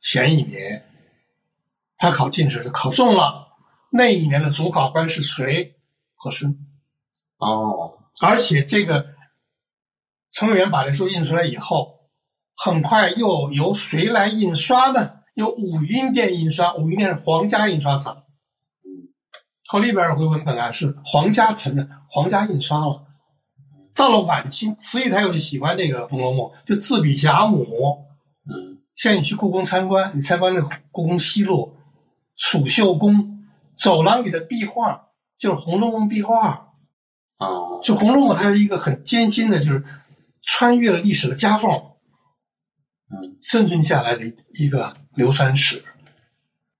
前一年，他考进士就考中了。那一年的主考官是谁？和珅。哦而且这个程咬金把这书印出来以后，很快又由谁来印刷呢？由武英殿印刷，武英殿是皇家印刷厂。后利贝尔回文本啊是皇家承认，皇家印刷了。到了晚清，慈禧太后就喜欢这个《红楼梦》，就自比贾母。嗯现在你去故宫参观，你参观那个故宫西路储秀宫走廊里的壁画，就是《红楼梦》壁画。哦就《红楼梦》，它是一个很艰辛的，就是穿越了历史的夹缝，嗯生存下来的一个流传史。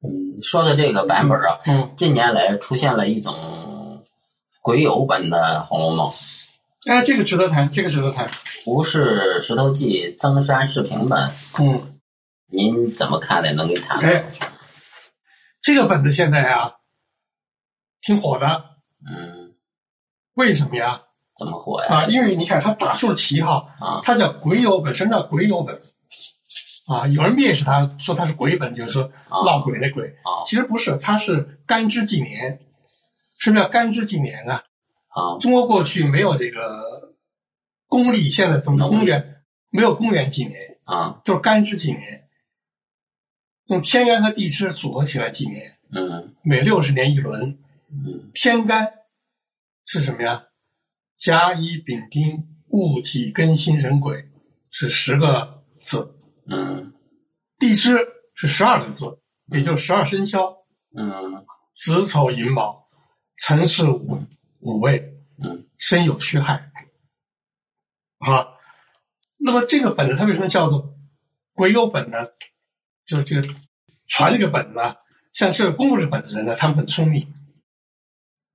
嗯，说的这个版本啊，嗯，近年来出现了一种鬼友本的《红楼梦》，哎，这个值得谈，这个值得谈。不是石头记增删视频本，嗯，您怎么看的？能给谈吗？哎，这个本子现在啊挺火的，嗯，为什么呀？怎么火呀？啊，因为你看他打出了旗号，啊他叫鬼友本。什么叫鬼友本？啊，有人蔑视他，说他是鬼本，就是说啊闹鬼的鬼。啊其实不是，他是干支纪年。什么叫干支纪年啊？啊中国过去没有这个公历，现在怎么公元没有公元纪年，啊就是干支纪年，用天干和地支组合起来纪年，嗯每六十年一轮。嗯天干是什么呀？甲乙丙丁戊己庚辛壬癸是十个字，嗯地支是十二个字，也就是十二生肖。嗯子丑寅卯，辰巳午午未，嗯申酉戌亥。啊，那么这个本子它为什么叫做癸酉本呢？就是这个传这个本子啊，像这个公布这个本子的人呢，他们很聪明，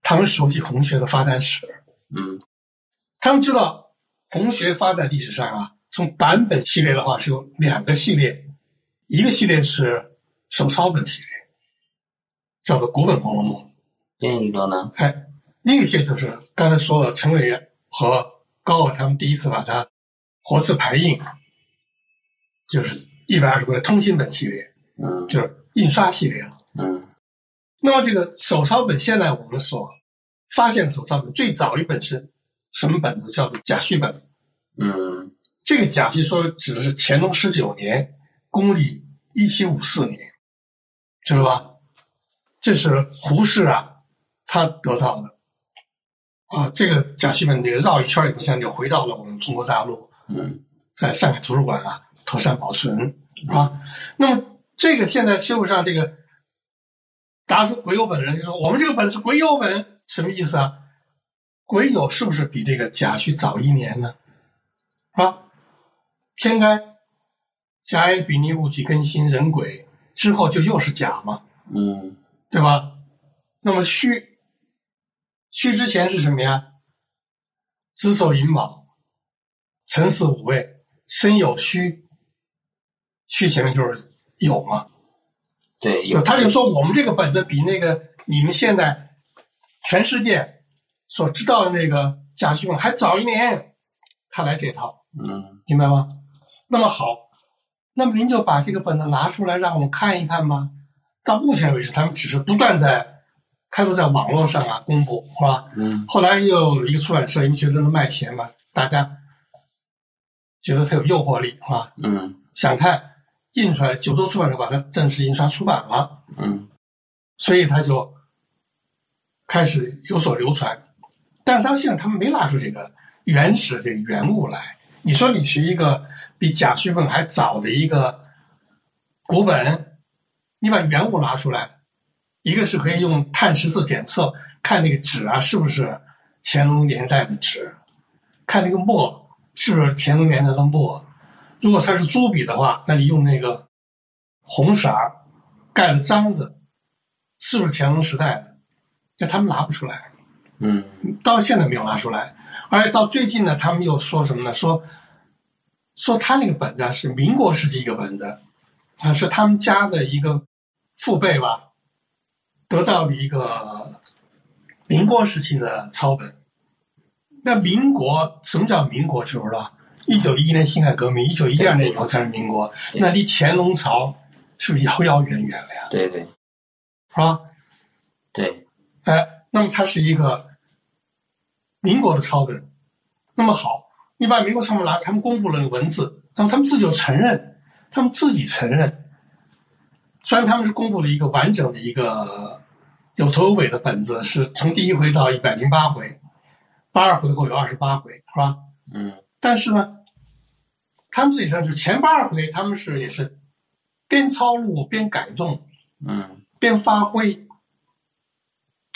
他们熟悉红学的发展史，嗯他们知道红学发展历史上啊，从版本系列的话是有两个系列，一个系列是手抄本系列，叫做古本《红楼梦》。另一个呢？哎，另一些就是刚才说了，陈伟元和高鹗他们第一次把它活字排印，就是一百二十回的通信本系列，嗯就是印刷系列了。嗯那么这个手抄本，现在我们所发现的手抄本最早一本是什么本子？叫做甲戌本。嗯这个甲戌说指的是乾隆十九年，公历一七五四年，知道吧？这是胡适啊，他得到的啊。这个甲戌本这个绕一圈以后，现在就回到了我们中国大陆，嗯在上海图书馆啊妥善保存啊。那么这个现在社会上这个，大家说癸酉本的人就说我们这个本是癸酉本，什么意思啊？癸酉是不是比这个甲戌早一年呢？啊，天干甲乙丙丁戊己庚辛壬癸之后就又是甲嘛，嗯对吧？那么戌戌之前是什么呀？子丑寅卯，辰巳午未，申酉戌，戌前面就是酉嘛。对，就有他就说我们这个本子比那个你们现在全世界所知道的那个甲戌本还早一年，他来这套，嗯明白吗？那么好，那么您就把这个本子拿出来让我们看一看吧。到目前为止，他们只是不断在开始在网络上啊公布，是吧？嗯后来又有一个出版社，因为觉得能卖钱嘛，大家觉得它有诱惑力，是吧？嗯想看印出来，九州出版社把它正式印刷出版了。嗯所以他就开始有所流传。但是到现在他们没拿出这个原始的原物来。你说你是一个比甲戌本还早的一个古本，你把原物拿出来，一个是可以用碳十四检测看那个纸啊是不是乾隆年代的纸，看那个墨是不是乾隆年代的墨。如果它是朱笔的话，那你用那个红色盖的章子，是不是乾隆时代的？这他们拿不出来，嗯到现在没有拿出来。而且到最近呢，他们又说什么呢？说说他那个本子啊是民国时期一个本子，啊是他们家的一个父辈吧，得到了一个民国时期的抄本。那民国什么叫民国？知不知道？一九一一年辛亥革命，一九一二年以后才是民国，那离乾隆朝是不是遥遥远远了呀？对对是吧？对，哎，那么它是一个民国的抄本。那么好，你把民国抄本拿，他们公布了文字，那么他们自己就承认，他们自己承认，虽然他们是公布了一个完整的一个有头有尾的本子，是从第一回到一百零八回，八二回后有二十八回，是吧？嗯但是呢，他们自己说，就前八二回他们是也是边抄录边改动嗯边发挥。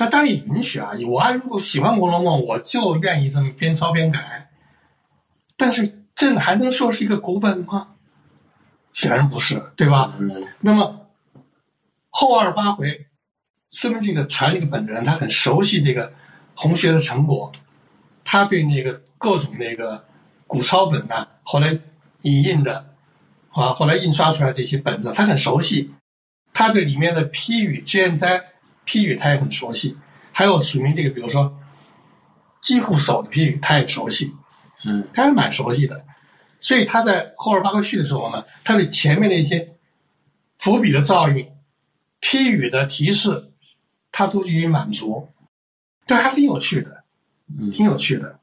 他当然也允许啊，我还如果喜欢《红楼梦》，我就愿意这么边抄边改。但是这还能说是一个古本吗？显然不是，对吧？嗯那么后二十八回，说明这个传这个本的人他很熟悉这个红学的成果，他对那个各种那个古抄本呐、后来引印的啊，后来印刷出来这些本子，他很熟悉。他对里面的批语、卷灾批语他也很熟悉，还有属于这个，比如说几乎手的批语，他也熟悉。嗯他是蛮熟悉的，所以他在后二八个序的时候呢，他对前面的一些伏笔的造诣、批语的提示，他都予以满足，这还挺有趣的，嗯挺有趣的。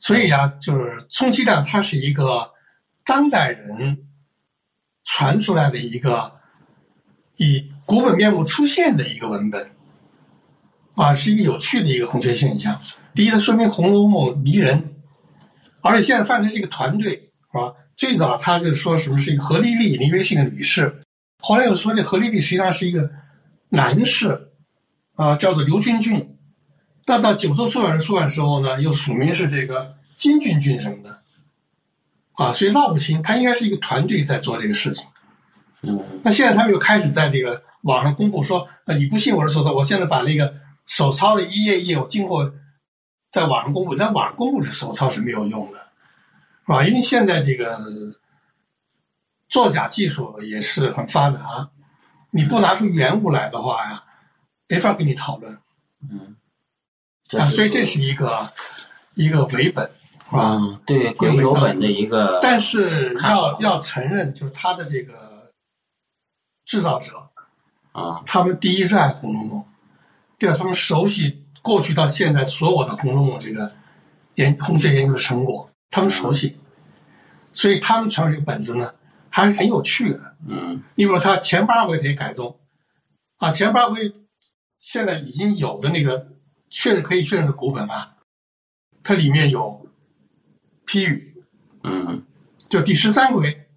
所以呀、就是充其量它是一个当代人传出来的一个以古本面目出现的一个文本，啊，是一个有趣的一个红学现象。第一，它说明《红楼梦》迷人，而且现在范它是一个团队，是吧？最早他就说什么是一个何丽丽，你以为是一个女士，后来又说这何丽丽实际上是一个男士，啊、叫做刘君俊。但到九州出版社出版的时候呢，又署名是这个金俊俊什么的，啊，所以闹不清，他应该是一个团队在做这个事情。嗯那现在他们又开始在这个网上公布说，呃，你不信我是手抄，我现在把那个手抄的一页一页我经过在网上公布，在网上公布的手抄是没有用的，是吧？因为现在这个作假技术也是很发达，你不拿出原物来的话呀，没法跟你讨论嗯，啊，所以这是一个一个伪本？啊，对归有本的一个，但是要要承认，就是他的这个制造者，啊他们第一热爱《红楼梦》，第二他们熟悉过去到现在所有的《红楼梦》这个研红学研究的成果，他们熟悉，所以他们传这个本子呢还是很有趣的。嗯你比如他前八回得改动，啊，前八回现在已经有的那个确认可以确认的古本啊，它里面有批语，嗯就第十三回，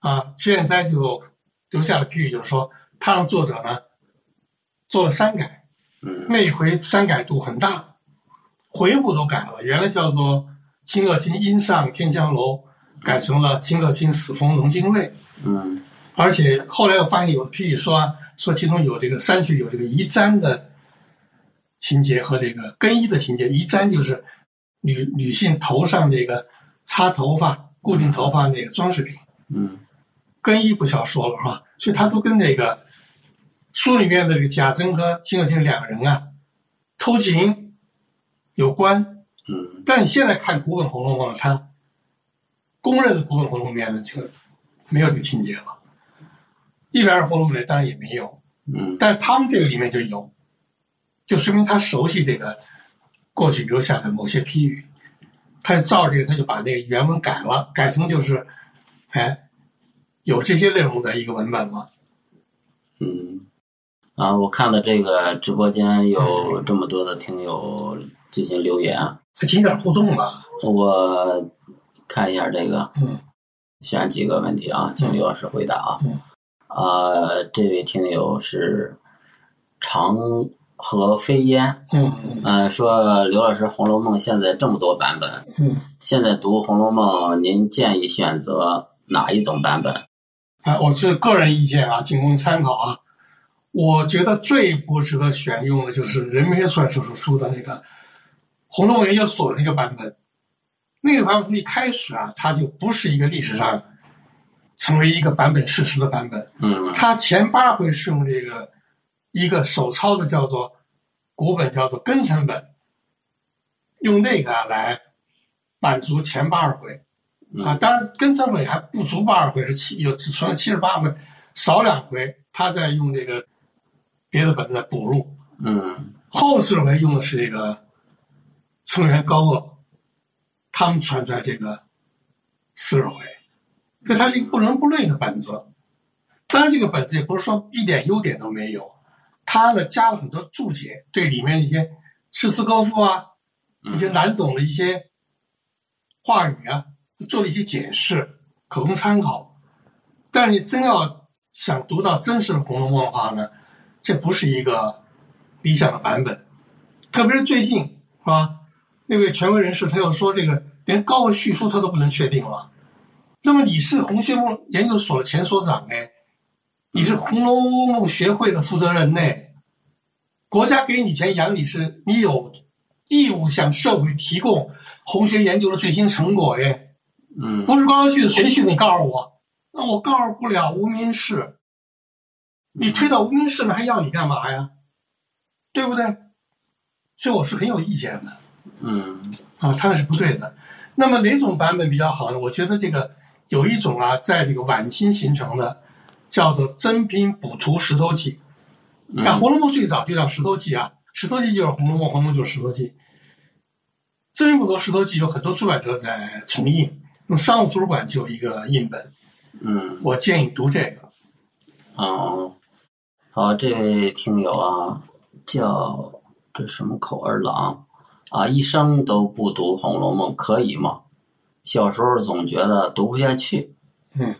啊，现在就留下了批语，就是说他让作者呢做了删改，嗯那一回删改度很大，回部都改了，原来叫做“清乐清阴上天香楼”，改成了“清乐清死封龙津卫”，嗯而且后来又发现有批语说啊说其中有这个删去有这个移簪的情节和这个更衣的情节，移簪就是女女性头上这个擦头发、固定头发那个装饰品。嗯更衣不需要说了是吧？所以他都跟那个书里面的这个贾珍和秦可卿两个人啊偷情有关。嗯但你现在看古本《红楼梦》，它公认的古本《红楼梦》里面呢就没有这个情节了。一百二《红楼梦》里当然也没有，嗯但是他们这个里面就有，就说明他熟悉这个过去留下的某些批语，他就照这个，他就把那个原文改了，改成就是，哎，有这些内容的一个文本吗。嗯。啊，我看到这个直播间有这么多的听友进行留言，紧点互动吧，我看一下这个，嗯。选几个问题啊，请刘老师回答啊。嗯。啊，这位听友是长河飞烟，嗯嗯。呃，说刘老师《红楼梦》现在这么多版本，嗯，现在读《红楼梦》，您建议选择哪一种版本？啊，我是个人意见啊，仅供参考啊。我觉得最不值得选用的就是人民出版社所出的那个《红楼梦研究所》的那个版本。那个版本一开始啊，它就不是一个历史上成为一个版本事实的版本。嗯它前八回是用这个一个手抄的叫做古本，叫做庚辰本，用那个啊来满足前八十回。啊，嗯当然庚辰本还不足八十回，是七有只存了七十八回，少两回，他在用这个别的本子补入。嗯后四回用的是这个成员高鄂，他们传出来这个四十回，所以它是一个不伦不类的本子。当然，这个本子也不是说一点优点都没有，它呢加了很多注解，对里面一些诗词歌赋啊，一些难懂的一些话语啊，做了一些解释，可供参考。但是真要想读到真实的《红楼梦》的话呢，这不是一个理想的版本。特别是最近是吧？那位权威人士他又说，这个连高鹗续书他都不能确定了。那么你是红学梦研究所的前所长哎？你是《红楼梦》学会的负责人呢，国家给你钱养你是，你有义务向社会提供红学研究的最新成果哎。嗯，不是高续的谁去？你告诉我，那我告诉不了无名氏，你推到无名氏那还要你干嘛呀？对不对？所以我是很有意见的。嗯，啊，他那是不对的。那么哪种版本比较好呢？我觉得这个有一种啊，在这个晚清形成的。叫做《真品补图石头记》，那《红楼梦》最早就叫《石头记》啊，《石头记》就是《红楼梦》，《红楼梦》就是《石头记》。《真品补图石头记》有很多出版社在重印，那么商务图书馆就有一个印本。嗯，我建议读这个。哦，好，这位听友啊，叫这什么口儿郎啊，一生都不读《红楼梦》可以吗？小时候总觉得读不下去。嗯。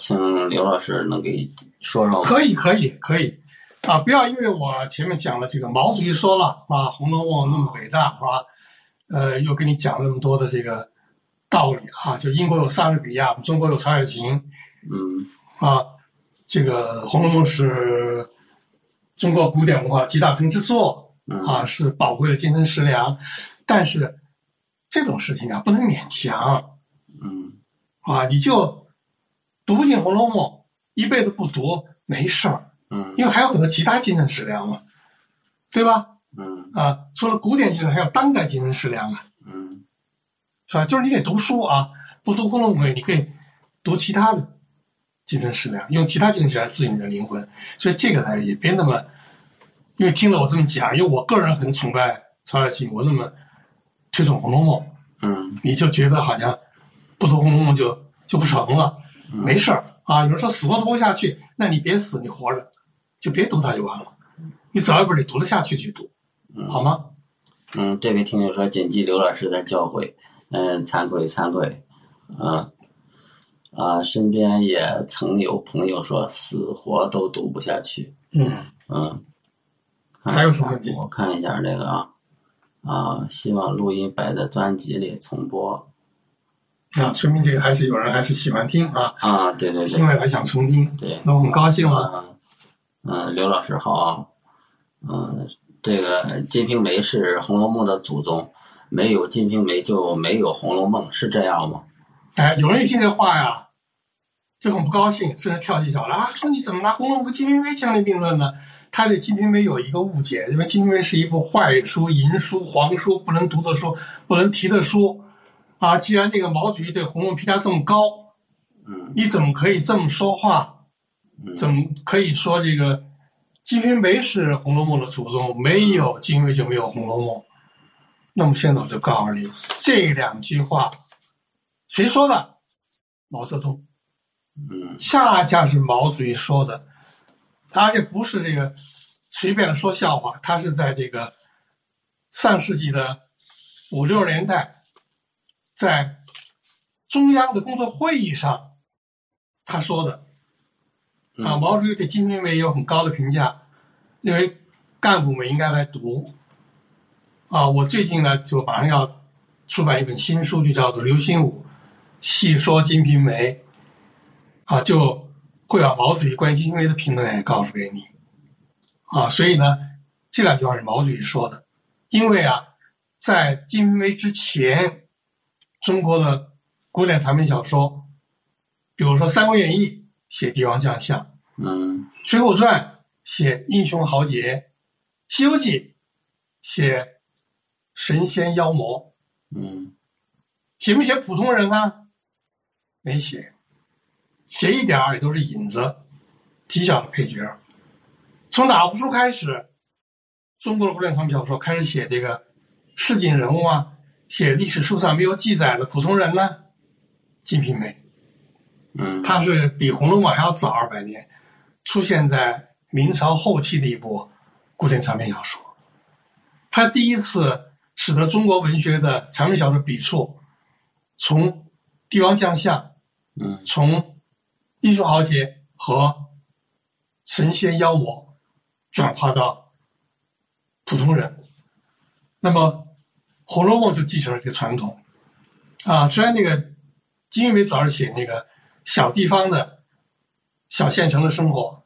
请刘老师能给说说？可以，可以，可以，啊！不要因为我前面讲了这个毛主席说了啊，《红楼梦》那么伟大，是吧？呃，又给你讲了那么多的这个道理啊，就英国有莎士比亚，中国有曹雪芹，嗯，啊，这个《红楼梦》是中国古典文化集大成之作，啊，是宝贵的精神食粮，但是这种事情啊，不能勉强，嗯，啊，你就。读不进《红楼梦》，一辈子不读没事儿，嗯，因为还有很多其他精神食粮嘛，对吧？嗯，啊，除了古典精神，还有当代精神食粮啊，嗯，是吧？就是你得读书啊，不读《红楼梦》，你可以读其他的精神食粮，用其他精神食粮滋养你的灵魂。所以这个呢，也别那么，因为听了我这么讲，因为我个人很崇拜曹雪芹，我那么推崇《红楼梦》，嗯，你就觉得好像不读《红楼梦》就就不成了。没事儿啊，有人说死活读不下去，那你别死，你活着，就别读它就完了。你找一本你读得下去去读，好吗？嗯，这位听友说谨记刘老师在教诲，嗯，惭愧惭愧，啊啊，身边也曾有朋友说死活都读不下去，嗯嗯，还有什么问题？我看一下这个啊啊，希望录音摆在专辑里重播。啊，说明这个还是有人还是喜欢听啊啊，对对对，听了还想重听，对，那我们高兴了。嗯，刘老师好，嗯，这个《金瓶梅》是《红楼梦》的祖宗，没有《金瓶梅》就没有《红楼梦》，是这样吗？哎，有人一听这话呀，就很不高兴，甚至跳起脚来啊，说你怎么拿《红楼梦》和《金瓶梅》相提并论呢？他对《金瓶梅》有一个误解，认为《金瓶梅》是一部坏书、淫书、黄书，不能读的书，不能提的书。啊，既然这个毛主席对《红楼梦》评价这么高，嗯，你怎么可以这么说话？怎么可以说这个《金瓶梅》是《红楼梦》的祖宗？没有《金瓶梅》就没有《红楼梦》。那么现在我就告诉你，这两句话谁说的？毛泽东。嗯，恰恰是毛主席说的，他这不是这个随便说笑话，他是在这个上世纪的五六十年代。在中央的工作会议上，他说的啊，毛主席对《金瓶梅》有很高的评价，认为干部们应该来读。啊，我最近呢就马上要出版一本新书，就叫做《刘心武细说金瓶梅》，啊，就会把毛主席关于金瓶梅的评论也告诉给你。啊，所以呢，这两句话是毛主席说的，因为啊，在金瓶梅之前。中国的古典长篇小说，比如说《三国演义》写帝王将相，嗯，《水浒传》写英雄豪杰，《西游记》写神仙妖魔，嗯，写没写普通人啊？没写，写一点儿也都是引子，极小的配角。从哪部书开始，中国的古典长篇小说开始写这个市井人物啊？写历史书上没有记载的普通人呢，《金瓶梅》，嗯，它是比《红楼梦》还要早二百年，出现在明朝后期的一部古典长篇小说。它第一次使得中国文学的长篇小说笔触从帝王将相，嗯从英雄豪杰和神仙妖魔转化到普通人。那么，《红楼梦》就继承了这个传统。啊，虽然那个金庸梅主要是写那个小地方的小县城的生活，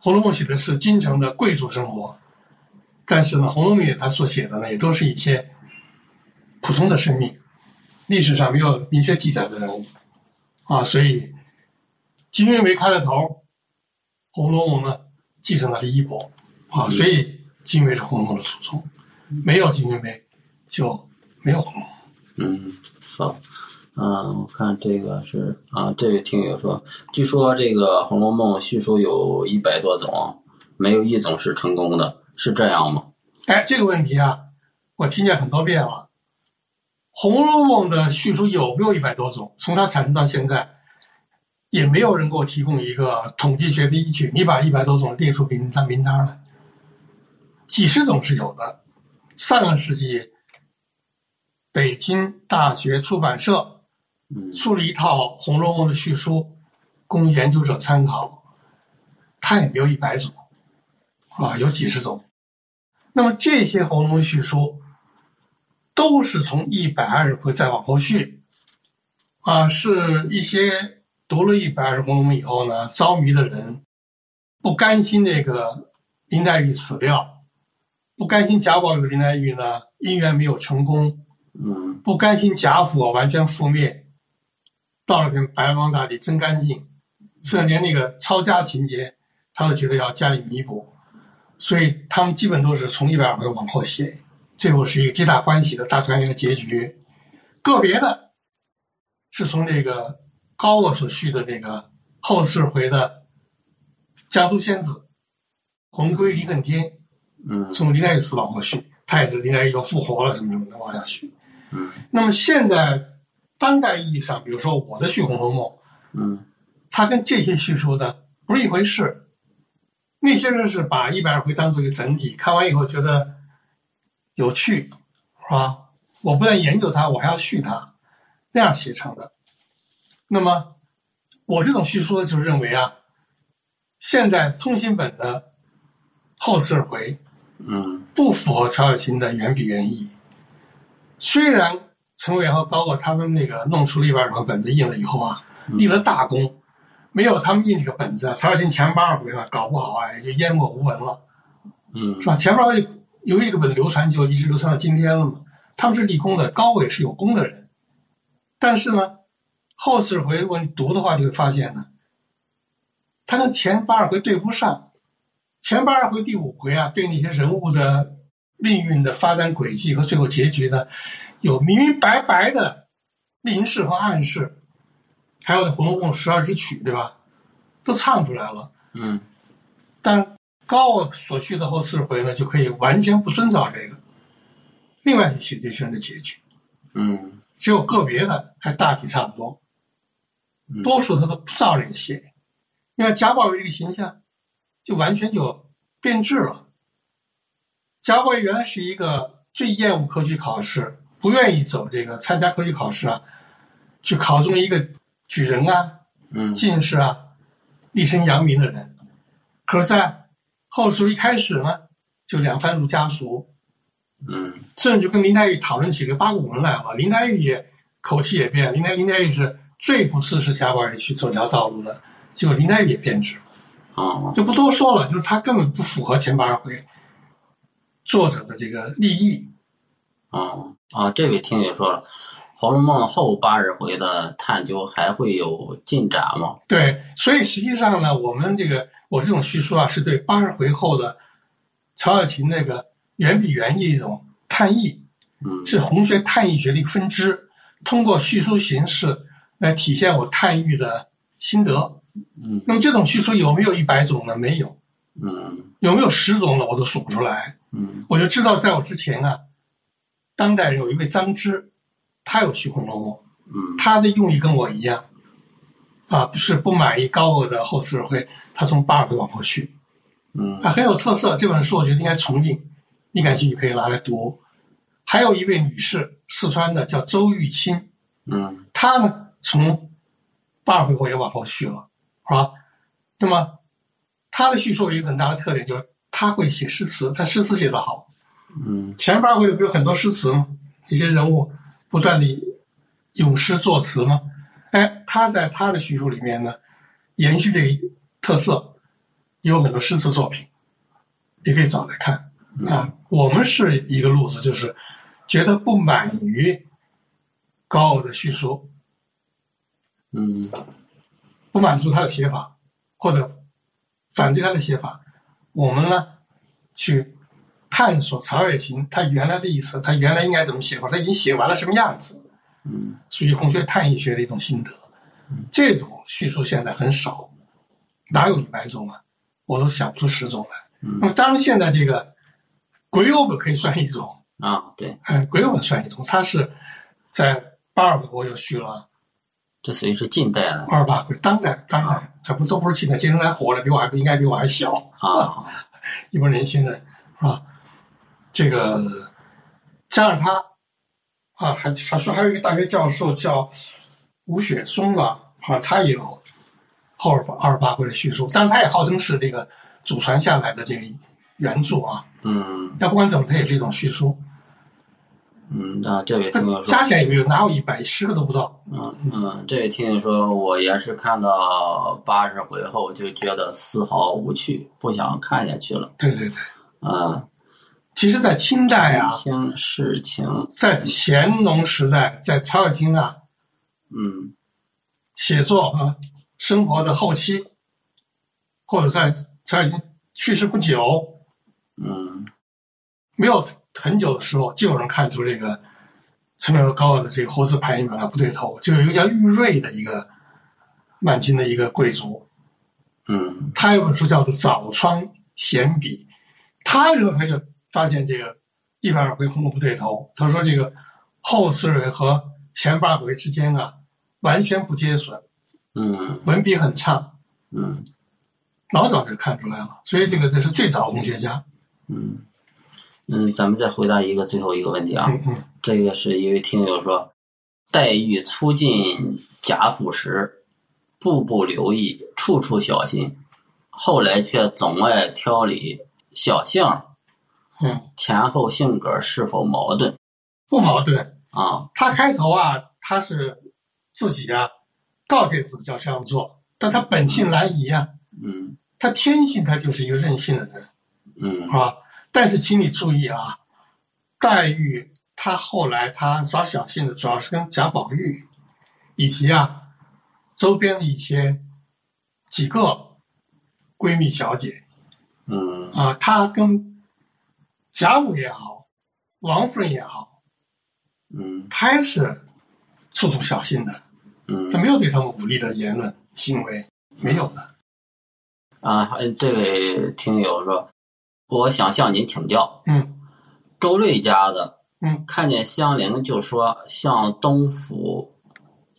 《红楼梦》写的是京城的贵族生活，但是呢，《红楼梦》里他所写的呢，也都是一些普通的生命，历史上没有明确记载的人物啊，所以金庸梅开了头，《红楼梦》呢继承了衣钵啊，所以金庸梅是《红楼梦》的祖宗，没有金庸梅就没有《红楼梦》。嗯，好，嗯，我看这个是啊，这位听友说，据说这个《红楼梦》叙述有一百多种，没有一种是成功的，是这样吗？哎，这个问题啊，我听见很多遍了。《红楼梦》的叙述有没有一百多种？从它产生到现在，也没有人给我提供一个统计学的依据。你把一百多种列出名单名单来，几十种是有的。上个世纪，北京大学出版社嗯出了一套《红楼梦》的叙述，供研究者参考。它也没有一百种，啊，有几十种。那么这些《红楼梦》叙书都是从一百二十回再往后续，啊，是一些读了一百二十《红楼梦》以后呢，着迷的人不甘心那个林黛玉死掉，不甘心贾宝玉和林黛玉呢姻缘没有成功，嗯。不甘心贾府完全覆灭，到了跟白王大帝真干净，甚至连那个抄家情节，他都觉得要加以弥补，所以他们基本都是从一百二回往后写，最后是一个皆大欢喜的大团圆的结局。个别的是从这个高鹗所续的这个后四十回的家都仙子魂归离恨天，嗯从林黛玉死往后续，他也是林黛玉又复活了什么什么的往下续。嗯那么现在当代意义上，比如说我的续《红楼梦》，嗯它跟这些叙述的不是一回事。那些人是把一百二回当做一个整体，看完以后觉得有趣，是吧？我不但研究它，我还要续它，那样写成的。那么我这种叙述呢，就是认为啊，现在通行本的后四十回嗯不符合曹雪芹的原笔原意。虽然陈伟和高鹗他们那个弄出了一百二本子印了以后啊，立了大功，没有他们印这个本子啊，曹雪芹前八十回呢，搞不好啊也就淹没无闻了，嗯是吧？前八十回由于这个本子流传，就一直流传到今天了嘛。他们是立功的，高伟是有功的人，但是呢，后四十回如果你读的话，就会发现呢，他跟前八十回对不上。前八十回第五回啊，对那些人物的命运的发展轨迹和最后结局呢，有明明白白的明示和暗示，还有那《红楼梦》十二支曲，对吧？都唱出来了。嗯但高鹗所续的后四十回呢，就可以完全不遵照这个，另外去写这些人的结局。嗯只有个别的还大体差不多，嗯多数他都不照人写。你看贾宝玉这个形象，就完全就变质了。贾宝玉原来是一个最厌恶科举考试，不愿意走这个参加科举考试啊，去考中一个举人啊、嗯进士啊，立身扬名的人。可是，在后书一开始呢，就两番入家塾，嗯甚至就跟林黛玉讨论起这个八股文来了。林黛玉也口气也变，林黛林黛玉是最不支持贾宝玉去走这条道路的，结果林黛玉也变质了，啊就不多说了。就是他根本不符合前八十回作者的这个立意。啊啊！这位听友说了，《红楼梦》后八十回的探究还会有进展吗？对，所以实际上呢，我们这个我这种叙述啊，是对八十回后的曹雪芹那个原笔原意一种探意，嗯是红学探意学的一个分支，通过叙述形式来体现我探意的心得。嗯那么这种叙述有没有一百种呢？没有。嗯有没有十种呢？我都数不出来。嗯我就知道，在我之前啊，当代人有一位张芝，他有虚空楼梦》，嗯他的用意跟我一样，啊，是不满意高额的后次日晖，他从八二回往后续，嗯啊，很有特色。这本书我觉得应该重印，你感兴趣可以拿来读。还有一位女士，四川的叫周玉清，嗯她呢从八二回后也往后续了，是吧？那么她的叙述有一个很大的特点，就是她会写诗词，她诗词写得好。嗯前八回不有很多诗词吗？一些人物不断的咏诗作词吗？哎，他在他的叙述里面呢，延续这个特色，有很多诗词作品，你可以找来看啊。我们是一个路子，就是觉得不满于高傲的叙述，嗯不满足他的写法，或者反对他的写法，我们呢去探索曹雪芹他原来的意思，他原来应该怎么写，或者他已经写完了什么样子，嗯属于红学探义学的一种心得。这种叙述现在很少，哪有一百种啊？我都想不出十种来。嗯。那么当然，现在这个鬼友本可以算一种，啊，对，嗯，鬼友本算一种，它是在八二国又续了。这属于是近代了。二八回，当代当代，这不都不是近代，今天还活着，比我还不应该比我还小，啊，一波年轻人是吧？这个加上他啊，还还说还有一个大学教授叫吴雪松吧，啊，他也有后二八二八回的叙述，但是他也号称是这个祖传下来的这个原著啊。嗯但不管怎么，他也是一种叙述。嗯，那，这位听友说加，起来有没有？哪有一百十个都不到？嗯嗯，这位听友说，我也是看到八十回后就觉得丝毫无趣，不想看下去了。对对对。啊，其实，在清代啊，听事情，在乾隆时代，在曹雪芹啊嗯。写作啊生活的后期，或者在曹雪芹去世不久，嗯。没有很久的时候，就有人看出这个陈美和高鹗的这个活字排印本啊不对头。就有一个叫玉瑞的一个满清的一个贵族，嗯。他有本书叫做《早窗闲笔》，他认为他就发现这个一百二回红不对头。他说这个后四蕊和前八回之间啊完全不接损，嗯文笔很差，嗯老早就看出来了。所以这个这是最早文学家。嗯嗯，咱们再回答一个最后一个问题啊，嗯嗯这个是一位听友说，黛玉初进贾府时，步步留意，处处小心，后来却总爱挑理小性儿，嗯，前后性格是否矛盾不矛盾。啊？他开头啊，他是自己啊告诫自己要这样做，但他本性难移啊，嗯他天性他就是一个任性的人。嗯是吧？但是请你注意啊，黛玉她后来她耍小性子，主要是跟贾宝玉以及啊周边的一些几个闺蜜小姐嗯啊，她跟贾母也好，王夫人也好，嗯。她还是处处小心的，嗯。她没有对他们武力的言论行为，没有的。啊，还这位听友说，我想向您请教，嗯。周瑞家的，嗯，看见香菱就说像东府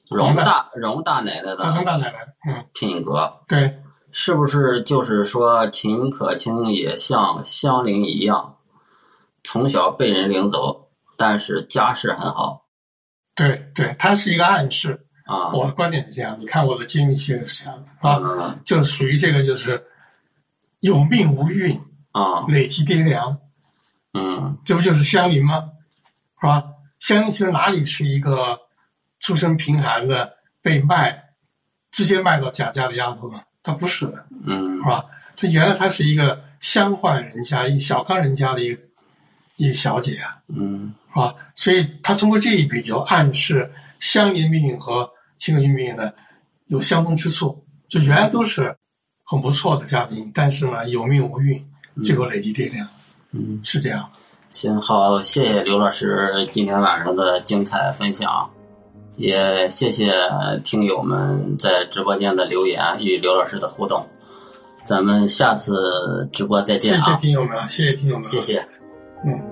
荣大。荣大奶奶的荣大奶奶，嗯，品格，对，是不是就是说秦可卿也像香菱一样，从小被人领走，但是家世很好对对，他是一个暗示。啊？我的观点是这样，你看我的揭秘写的是这样的啊，嗯就属于这个就是有命无运，啊累积爹粮，嗯这不就是香菱吗？是吧？香菱其实哪里是一个出身贫寒的被卖，直接卖到贾家的丫头呢？她不是的，嗯是吧？她原来她是一个乡宦人家、一小康人家的一个一小姐啊，嗯是吧？所以他通过这一比较暗示乡邻命运和秦可卿命运呢有相通之处，就原来都是很不错的家庭，但是呢有命无运，最后累积爹粮，嗯，是这样。行好，谢谢刘老师今天晚上的精彩分享，也谢谢听友们在直播间的留言与刘老师的互动。咱们下次直播再见谢谢啊！听友们啊，谢谢听友们啊，谢谢。嗯。